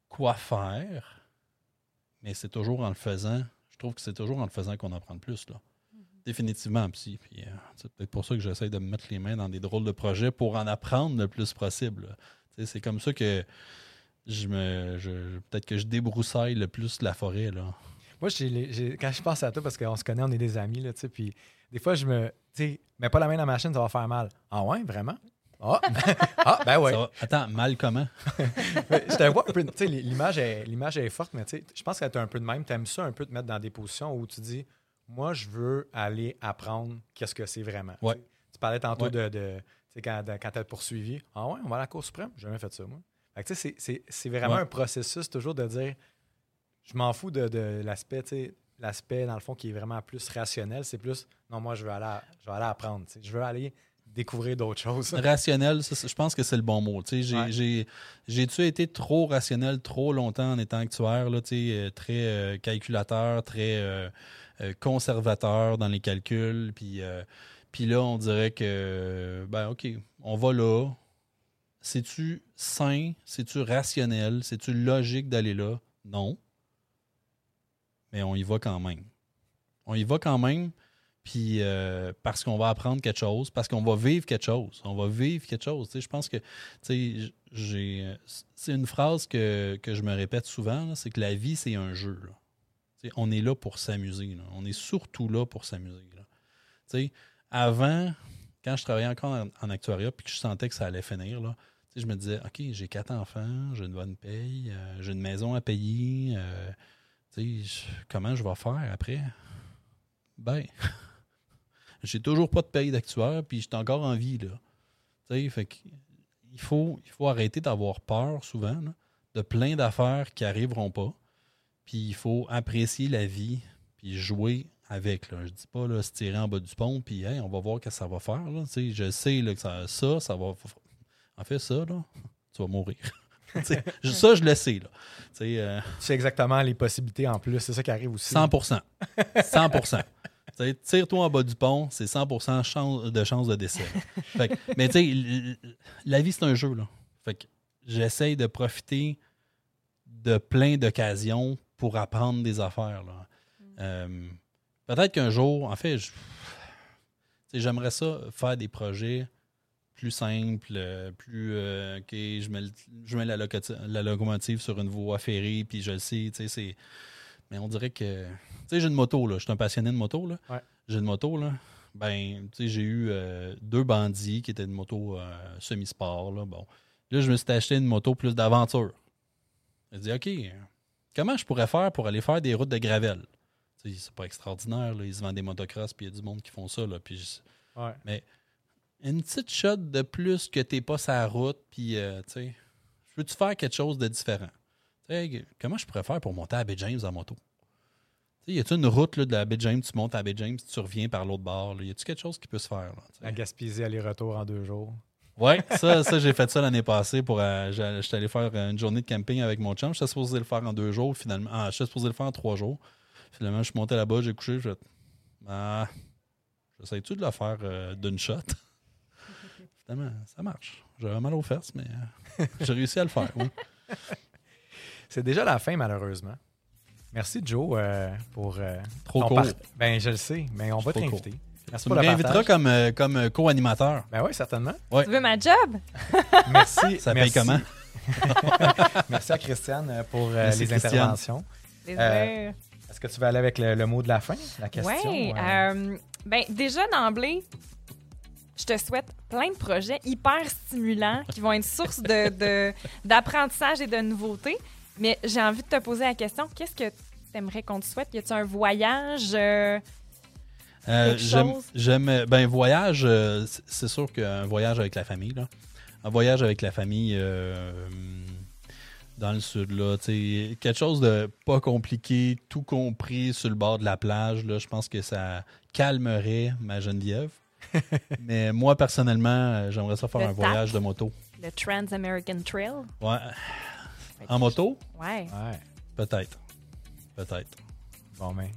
[SPEAKER 3] quoi faire. Mais c'est toujours en le faisant. Je trouve que c'est toujours en le faisant qu'on apprend le plus. Là. Définitivement. Puis, puis, euh, c'est peut-être pour ça que j'essaie de me mettre les mains dans des drôles de projets pour en apprendre le plus possible. C'est comme ça que je me. je- peut-être que je débroussaille le plus la forêt. Là.
[SPEAKER 1] Moi, j'ai les- j'ai- quand je pense à toi, parce qu'on se connaît, on est des amis, là, tu sais, puis des fois, je me. Tu sais, mets pas la main dans la machine, ça va faire mal. Ah ouais, vraiment? Ah, ah ben ouais.
[SPEAKER 3] Va- Attends, mal comment?
[SPEAKER 1] Je te vois un peu. Tu sais, l'image est, l'image est forte, mais tu sais, je pense que tu un peu de même. Tu aimes ça un peu te mettre dans des positions où tu dis, moi, je veux aller apprendre qu'est-ce que c'est vraiment.
[SPEAKER 3] Ouais.
[SPEAKER 1] Tu parlais tantôt
[SPEAKER 3] Ouais.
[SPEAKER 1] de. de tu sais, quand, de- quand tu as poursuivi. Ah ouais, on va à la Cour suprême? J'ai jamais fait ça, moi. Fait que, c'est- c'est- vraiment
[SPEAKER 3] Ouais.
[SPEAKER 1] un processus toujours de dire, je m'en fous de, de l'aspect, tu sais, l'aspect, dans le fond, qui est vraiment plus rationnel. C'est plus, non, moi, je veux aller, à- je veux aller apprendre. Je veux aller découvrir d'autres choses.
[SPEAKER 3] Rationnel, ça, je pense que c'est le bon mot.
[SPEAKER 1] Ouais.
[SPEAKER 3] j'ai-tu été trop rationnel trop longtemps en étant actuaire, là, euh, très euh, calculateur, très euh, euh, conservateur dans les calculs. Puis, euh, puis là, on dirait que, ben OK, on va là. C'est-tu sain? C'est-tu rationnel? C'est-tu logique d'aller là? Non. Mais on y va quand même. On y va quand même. Puis euh, parce qu'on va apprendre quelque chose, parce qu'on va vivre quelque chose. On va vivre quelque chose. Je pense que j'ai. C'est une phrase que, que je me répète souvent, c'est que la vie, c'est un jeu. on est là pour s'amuser. On est surtout là pour s'amuser. avant, quand je travaillais encore en, actuariat puis que je sentais que ça allait finir, là, je me disais, OK, j'ai quatre enfants, j'ai une bonne paye, euh, j'ai une maison à payer. euh, comment je vais faire après? Ben, j'ai toujours pas de paye d'actuaire, puis j'étais encore en vie, là. Fait il faut, il faut arrêter d'avoir peur souvent là, de plein d'affaires qui arriveront pas. Puis il faut apprécier la vie, puis jouer avec. Là. Je dis pas là, se tirer en bas du pont, puis hey, on va voir ce que ça va faire. Là. Je sais là, que ça, ça, ça va. En fait, ça, là, tu vas mourir. Ça, je le sais. Là. Tu sais, euh,
[SPEAKER 1] Tu sais exactement les possibilités en plus. C'est ça qui arrive aussi.
[SPEAKER 3] 100% 100 Tu sais, Tire-toi en bas du pont, c'est 100 chance- de chance de décès. Fait que- mais tu sais, la vie, c'est un jeu. Là. Fait que j'essaye de profiter de plein d'occasions pour apprendre des affaires. là. Euh, Peut-être qu'un jour, en fait, j'aimerais ça faire des projets plus simples, plus euh, OK, je mets, je mets la locomotive sur une voie ferrée, puis je le sais, tu sais, c'est mais on dirait que. Tu sais, j'ai une moto, là. Je suis un passionné de moto, là.
[SPEAKER 1] Ouais.
[SPEAKER 3] J'ai une moto, là. Ben, tu sais, j'ai eu euh, deux bandits qui étaient une moto euh, semi-sport, là. Bon. Là, je me suis acheté une moto plus d'aventure. J'ai dit, OK, comment je pourrais faire pour aller faire des routes de gravel? Tu sais, c'est pas extraordinaire, là. Ils se vendent des motocross, puis il y a du monde qui font ça, là. Puis je-
[SPEAKER 1] Ouais.
[SPEAKER 3] mais une petite shot de plus que t'es pas sa route, puis euh, tu sais, je veux-tu faire quelque chose de différent? Comment je pourrais faire pour monter à Bay James en moto? Y a-tu une route là, de la James, tu montes à Bay James, tu reviens par l'autre bord? là? Y a-tu quelque chose qui peut se faire? Là?
[SPEAKER 1] La Gaspésie aller-retour en deux jours.
[SPEAKER 3] Ouais, ça, ça j'ai fait ça l'année passée pour. euh, J'étais allé faire une journée de camping avec mon chum. J'étais supposé le faire en deux jours, finalement. Ah, j'étais supposé le faire en trois jours. Finalement, je suis monté là-bas, j'ai couché, j'ai fait, Ah, j'essaie-tu de le faire euh, d'une shot? finalement, ça marche. J'avais mal aux fesses, mais euh, j'ai réussi à le faire, oui.
[SPEAKER 1] C'est déjà la fin, malheureusement. Merci, Joe, euh, pour. euh,
[SPEAKER 3] Trop court.
[SPEAKER 1] part- Ben, je le sais, mais on va réinviter. Merci
[SPEAKER 3] Tu
[SPEAKER 1] partage.
[SPEAKER 3] comme, euh, comme euh, co-animateur.
[SPEAKER 1] Ben oui, certainement.
[SPEAKER 3] Ouais.
[SPEAKER 2] Tu veux ma job?
[SPEAKER 1] Merci.
[SPEAKER 3] Ça
[SPEAKER 1] merci.
[SPEAKER 3] paye comment?
[SPEAKER 1] Merci à Christiane pour euh,
[SPEAKER 3] Merci,
[SPEAKER 1] les
[SPEAKER 3] Christiane.
[SPEAKER 1] interventions. Est-ce que tu veux aller avec le, le mot de la fin, la question?
[SPEAKER 2] Oui.
[SPEAKER 1] euh?
[SPEAKER 2] ben, déjà d'emblée, je te souhaite plein de projets hyper stimulants qui vont être source de, de- d'apprentissage et de nouveautés. Mais j'ai envie de te poser la question qu'est-ce que tu aimerais qu'on te souhaite? Y a-t-il un voyage euh,
[SPEAKER 3] Euh, j'aime, j'aime- ben voyage, euh, c'est- sûr qu'un voyage avec la famille, là. Un voyage avec la famille euh, dans le sud, là, tu sais, quelque chose de pas compliqué, tout compris sur le bord de la plage, là, je pense que ça calmerait ma Geneviève. Mais moi, personnellement, euh, j'aimerais ça faire
[SPEAKER 2] Le
[SPEAKER 3] un voyage de moto.
[SPEAKER 2] le Trans-American Trail?
[SPEAKER 3] Ouais. En moto?
[SPEAKER 2] Ouais.
[SPEAKER 1] Ouais.
[SPEAKER 3] Peut-être. Peut-être.
[SPEAKER 1] Bon, ben.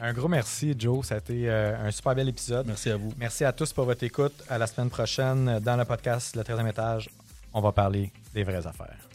[SPEAKER 1] Un gros merci, Joe. Ça a été euh, un super bel épisode.
[SPEAKER 3] Merci à vous.
[SPEAKER 1] Merci à tous pour votre écoute. À la semaine prochaine, dans le podcast Le 13e étage, on va parler des vraies affaires.